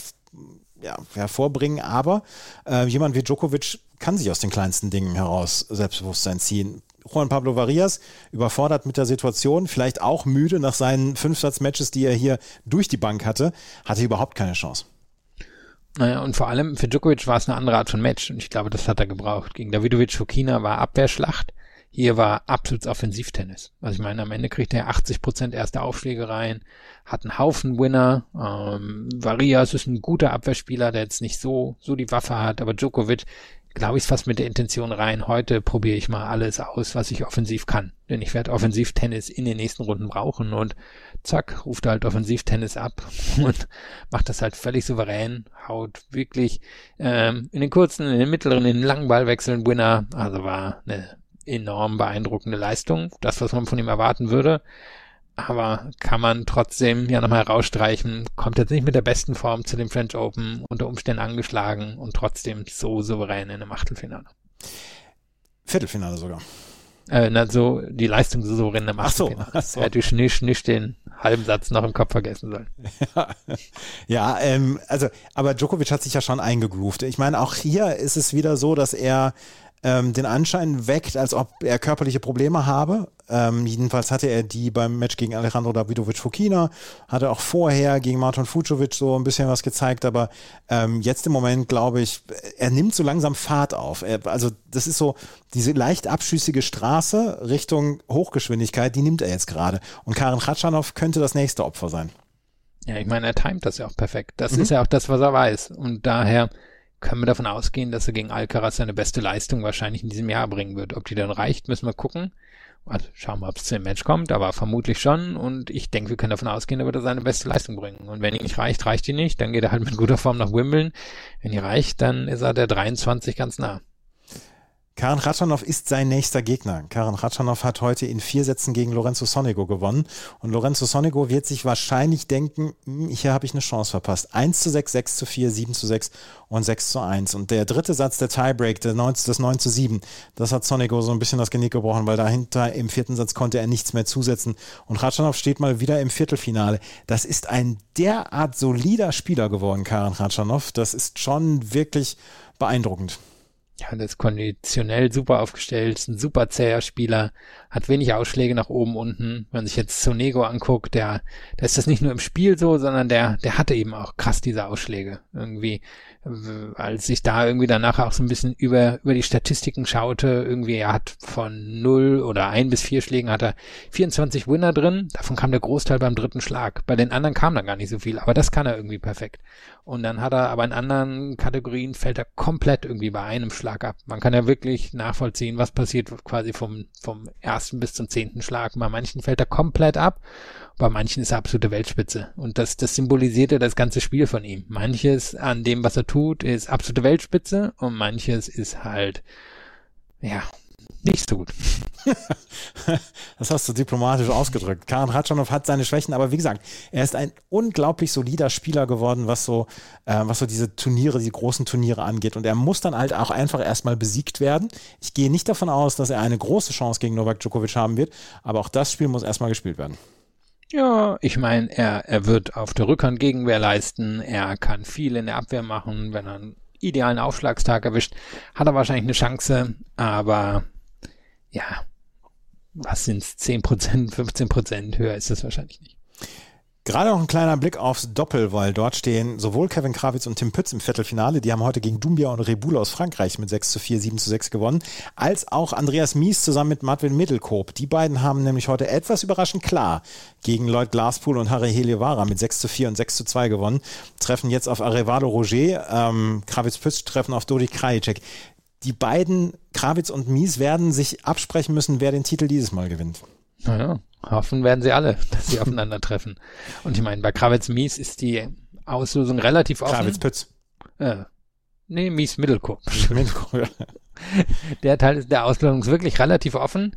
ja, hervorbringen, aber äh, jemand wie Djokovic kann sich aus den kleinsten Dingen heraus Selbstbewusstsein ziehen. Juan Pablo Varias überfordert mit der Situation, vielleicht auch müde nach seinen Fünfsatz-Matches, die er hier durch die Bank hatte, hatte überhaupt keine Chance. Naja, und vor allem für Djokovic war es eine andere Art von Match und ich glaube, das hat er gebraucht. Gegen Davidovic Fokina war Abwehrschlacht, hier war absolut Offensivtennis. Also ich meine, am Ende kriegt er 80 Prozent erste Aufschläge rein, hat einen Haufen Winner. Ähm, Varias ist ein guter Abwehrspieler, der jetzt nicht so, so die Waffe hat, aber Djokovic glaube ich fast mit der Intention rein, heute probiere ich mal alles aus, was ich offensiv kann. Denn ich werde Offensivtennis in den nächsten Runden brauchen und zack, ruft halt Offensivtennis ab und macht das halt völlig souverän, haut wirklich ähm, in den kurzen, in den mittleren, in den langen Ballwechseln Winner. Also war eine enorm beeindruckende Leistung. Das, was man von ihm erwarten würde aber kann man trotzdem ja nochmal rausstreichen, kommt jetzt nicht mit der besten Form zu dem French Open, unter Umständen angeschlagen und trotzdem so souverän in einem Achtelfinale. Viertelfinale sogar. Äh, na, so, die Leistung so souverän in einem Achtelfinale. Ach so, ach so. Hätte ich nicht, nicht den halben Satz noch im Kopf vergessen sollen. Ja, ja ähm, also, aber Djokovic hat sich ja schon eingegroovt. Ich meine, auch hier ist es wieder so, dass er ähm, den Anschein weckt, als ob er körperliche Probleme habe. Ähm, jedenfalls hatte er die beim Match gegen Alejandro Davidovic Fokina, hatte auch vorher gegen Martin Fucovic so ein bisschen was gezeigt, aber ähm, jetzt im Moment glaube ich, er nimmt so langsam Fahrt auf. Er, also das ist so diese leicht abschüssige Straße Richtung Hochgeschwindigkeit, die nimmt er jetzt gerade. Und Karin Khatschanov könnte das nächste Opfer sein. Ja, ich meine, er timet das ja auch perfekt. Das mhm. ist ja auch das, was er weiß. Und daher können wir davon ausgehen, dass er gegen Alcaraz seine beste Leistung wahrscheinlich in diesem Jahr bringen wird. Ob die dann reicht, müssen wir gucken. Also schauen wir, ob es zu dem Match kommt, aber vermutlich schon. Und ich denke, wir können davon ausgehen, er wird er seine beste Leistung bringen. Und wenn die nicht reicht, reicht die nicht. Dann geht er halt mit guter Form nach Wimbledon. Wenn die reicht, dann ist er der 23 ganz nah. Karen Ratschanow ist sein nächster Gegner. Karen Ratschanow hat heute in vier Sätzen gegen Lorenzo Sonego gewonnen. Und Lorenzo Sonego wird sich wahrscheinlich denken, hm, hier habe ich eine Chance verpasst. 1 zu 6, 6 zu 4, 7 zu 6 und 6 zu 1. Und der dritte Satz, der Tiebreak, der 9, das 9 zu 7, das hat Sonego so ein bisschen das Genick gebrochen, weil dahinter im vierten Satz konnte er nichts mehr zusetzen. Und Ratschanow steht mal wieder im Viertelfinale. Das ist ein derart solider Spieler geworden, Karen Ratschanow. Das ist schon wirklich beeindruckend ja, das ist konditionell super aufgestellt, ein super zäher Spieler, hat wenig Ausschläge nach oben, unten. Wenn man sich jetzt Sonego anguckt, der, der ist das nicht nur im Spiel so, sondern der, der hatte eben auch krass diese Ausschläge. Irgendwie als ich da irgendwie danach auch so ein bisschen über, über die Statistiken schaute, irgendwie er hat von 0 oder 1 bis 4 Schlägen hat er 24 Winner drin, davon kam der Großteil beim dritten Schlag. Bei den anderen kam dann gar nicht so viel, aber das kann er irgendwie perfekt. Und dann hat er aber in anderen Kategorien fällt er komplett irgendwie bei einem Schlag ab. Man kann ja wirklich nachvollziehen, was passiert quasi vom, vom ersten bis zum zehnten Schlag. Bei manchen fällt er komplett ab bei manchen ist er absolute Weltspitze. Und das, das symbolisiert ja das ganze Spiel von ihm. Manches an dem, was er tut, ist absolute Weltspitze und manches ist halt, ja, nicht so gut. das hast du diplomatisch ausgedrückt. Karan Ratschanow hat seine Schwächen, aber wie gesagt, er ist ein unglaublich solider Spieler geworden, was so, äh, was so diese Turniere, die großen Turniere angeht. Und er muss dann halt auch einfach erstmal besiegt werden. Ich gehe nicht davon aus, dass er eine große Chance gegen Novak Djokovic haben wird, aber auch das Spiel muss erstmal gespielt werden. Ja, ich meine, er, er wird auf der Rückhand Gegenwehr leisten, er kann viel in der Abwehr machen, wenn er einen idealen Aufschlagstag erwischt, hat er wahrscheinlich eine Chance, aber ja, was sind's, 10%, 15% höher ist das wahrscheinlich nicht. Gerade noch ein kleiner Blick aufs Doppel, weil dort stehen sowohl Kevin Krawitz und Tim Pütz im Viertelfinale, die haben heute gegen Dumbia und Rebul aus Frankreich mit 6 zu 4, 7 zu 6 gewonnen, als auch Andreas Mies zusammen mit Martin Mittelkoop. Die beiden haben nämlich heute etwas überraschend klar gegen Lloyd Glaspool und Harry Heliovara mit 6 zu 4 und 6 zu 2 gewonnen, treffen jetzt auf Arevalo Roger, ähm, Krawitz-Pütz treffen auf Dodi Krajicek. Die beiden, Krawitz und Mies, werden sich absprechen müssen, wer den Titel dieses Mal gewinnt. Naja, hoffen werden sie alle, dass sie aufeinandertreffen. Und ich meine, bei Krawitz Mies ist die Auslosung relativ offen. Krawitz Pütz. Äh, nee, Mies Mittelkorb. Mittelkorb. Der Teil der Auslosung ist wirklich relativ offen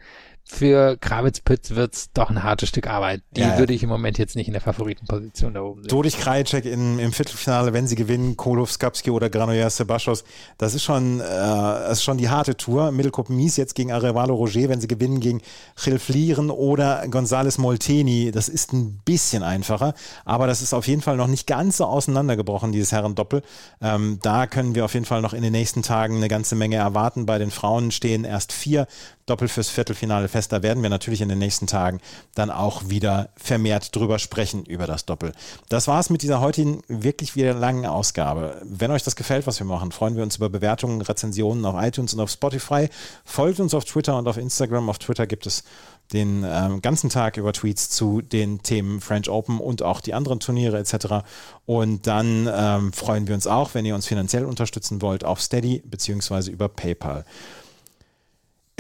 für Krawitz-Pütz wird's doch ein hartes Stück Arbeit. Die ja, ja. würde ich im Moment jetzt nicht in der Favoritenposition da oben sehen. Dodich Krajicek im, im Viertelfinale, wenn sie gewinnen, Kolov, Skapski oder Granollers Sebastos, das ist schon, äh, das ist schon die harte Tour. Mittelkop Mies jetzt gegen Arevalo Roger, wenn sie gewinnen gegen Gilflieren oder González Molteni, das ist ein bisschen einfacher, aber das ist auf jeden Fall noch nicht ganz so auseinandergebrochen, dieses Herrendoppel. Ähm, da können wir auf jeden Fall noch in den nächsten Tagen eine ganze Menge erwarten. Bei den Frauen stehen erst vier Doppel fürs Viertelfinale fest. Da werden wir natürlich in den nächsten Tagen dann auch wieder vermehrt drüber sprechen, über das Doppel. Das war es mit dieser heutigen wirklich wieder langen Ausgabe. Wenn euch das gefällt, was wir machen, freuen wir uns über Bewertungen, Rezensionen auf iTunes und auf Spotify. Folgt uns auf Twitter und auf Instagram. Auf Twitter gibt es den ähm, ganzen Tag über Tweets zu den Themen French Open und auch die anderen Turniere etc. Und dann ähm, freuen wir uns auch, wenn ihr uns finanziell unterstützen wollt, auf Steady bzw. über PayPal.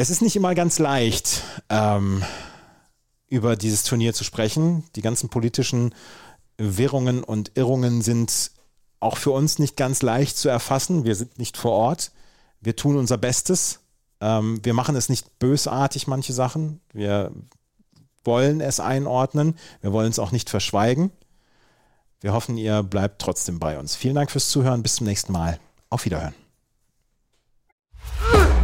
Es ist nicht immer ganz leicht, ähm, über dieses Turnier zu sprechen. Die ganzen politischen Wirrungen und Irrungen sind auch für uns nicht ganz leicht zu erfassen. Wir sind nicht vor Ort. Wir tun unser Bestes. Ähm, wir machen es nicht bösartig, manche Sachen. Wir wollen es einordnen. Wir wollen es auch nicht verschweigen. Wir hoffen, ihr bleibt trotzdem bei uns. Vielen Dank fürs Zuhören. Bis zum nächsten Mal. Auf Wiederhören.